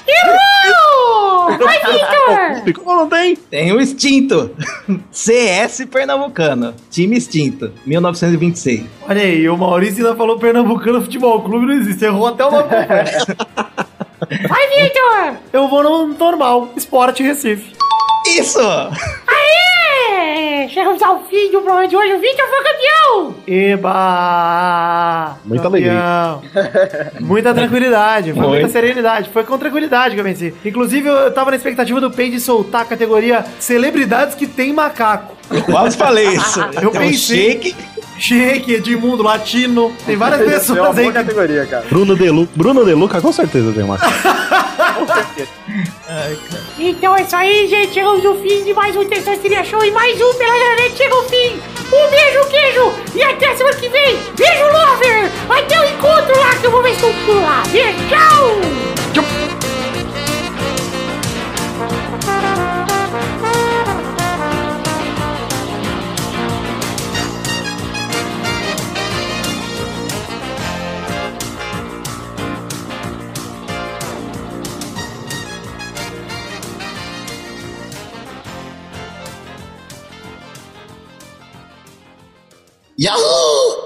Errou! Vai, Victor! Como não tem? Tem o extinto. CS Pernambucano. Time extinto. 1926. Olha aí, o Maurício ainda falou Pernambucano Futebol Clube, não existe. Errou até o nome. Vai, Victor! Eu vou no normal, Esporte Recife. Isso! Chegamos ao fim do programa de hoje. O Victor foi campeão! Eba! Muita Campeão. Muita tranquilidade, foi muita serenidade. Foi com tranquilidade que eu venci. Inclusive, eu tava na expectativa do Peide soltar a categoria Celebridades que tem macaco. Eu quase falei isso. Eu um pensei. shake. Shake, Edmundo, Latino. Tem várias É pessoas aí categoria, cara. Bruno Deluca. Bruno Deluca com certeza tem uma Então é isso aí, gente. Chegamos ao fim de mais um Testosteria Show e mais um pela internet chega ao fim. Um beijo, queijo e até semana que vem. Beijo, lover. Até o encontro lá que eu vou ver se eu lá. Beijo, tchau. Yahoo!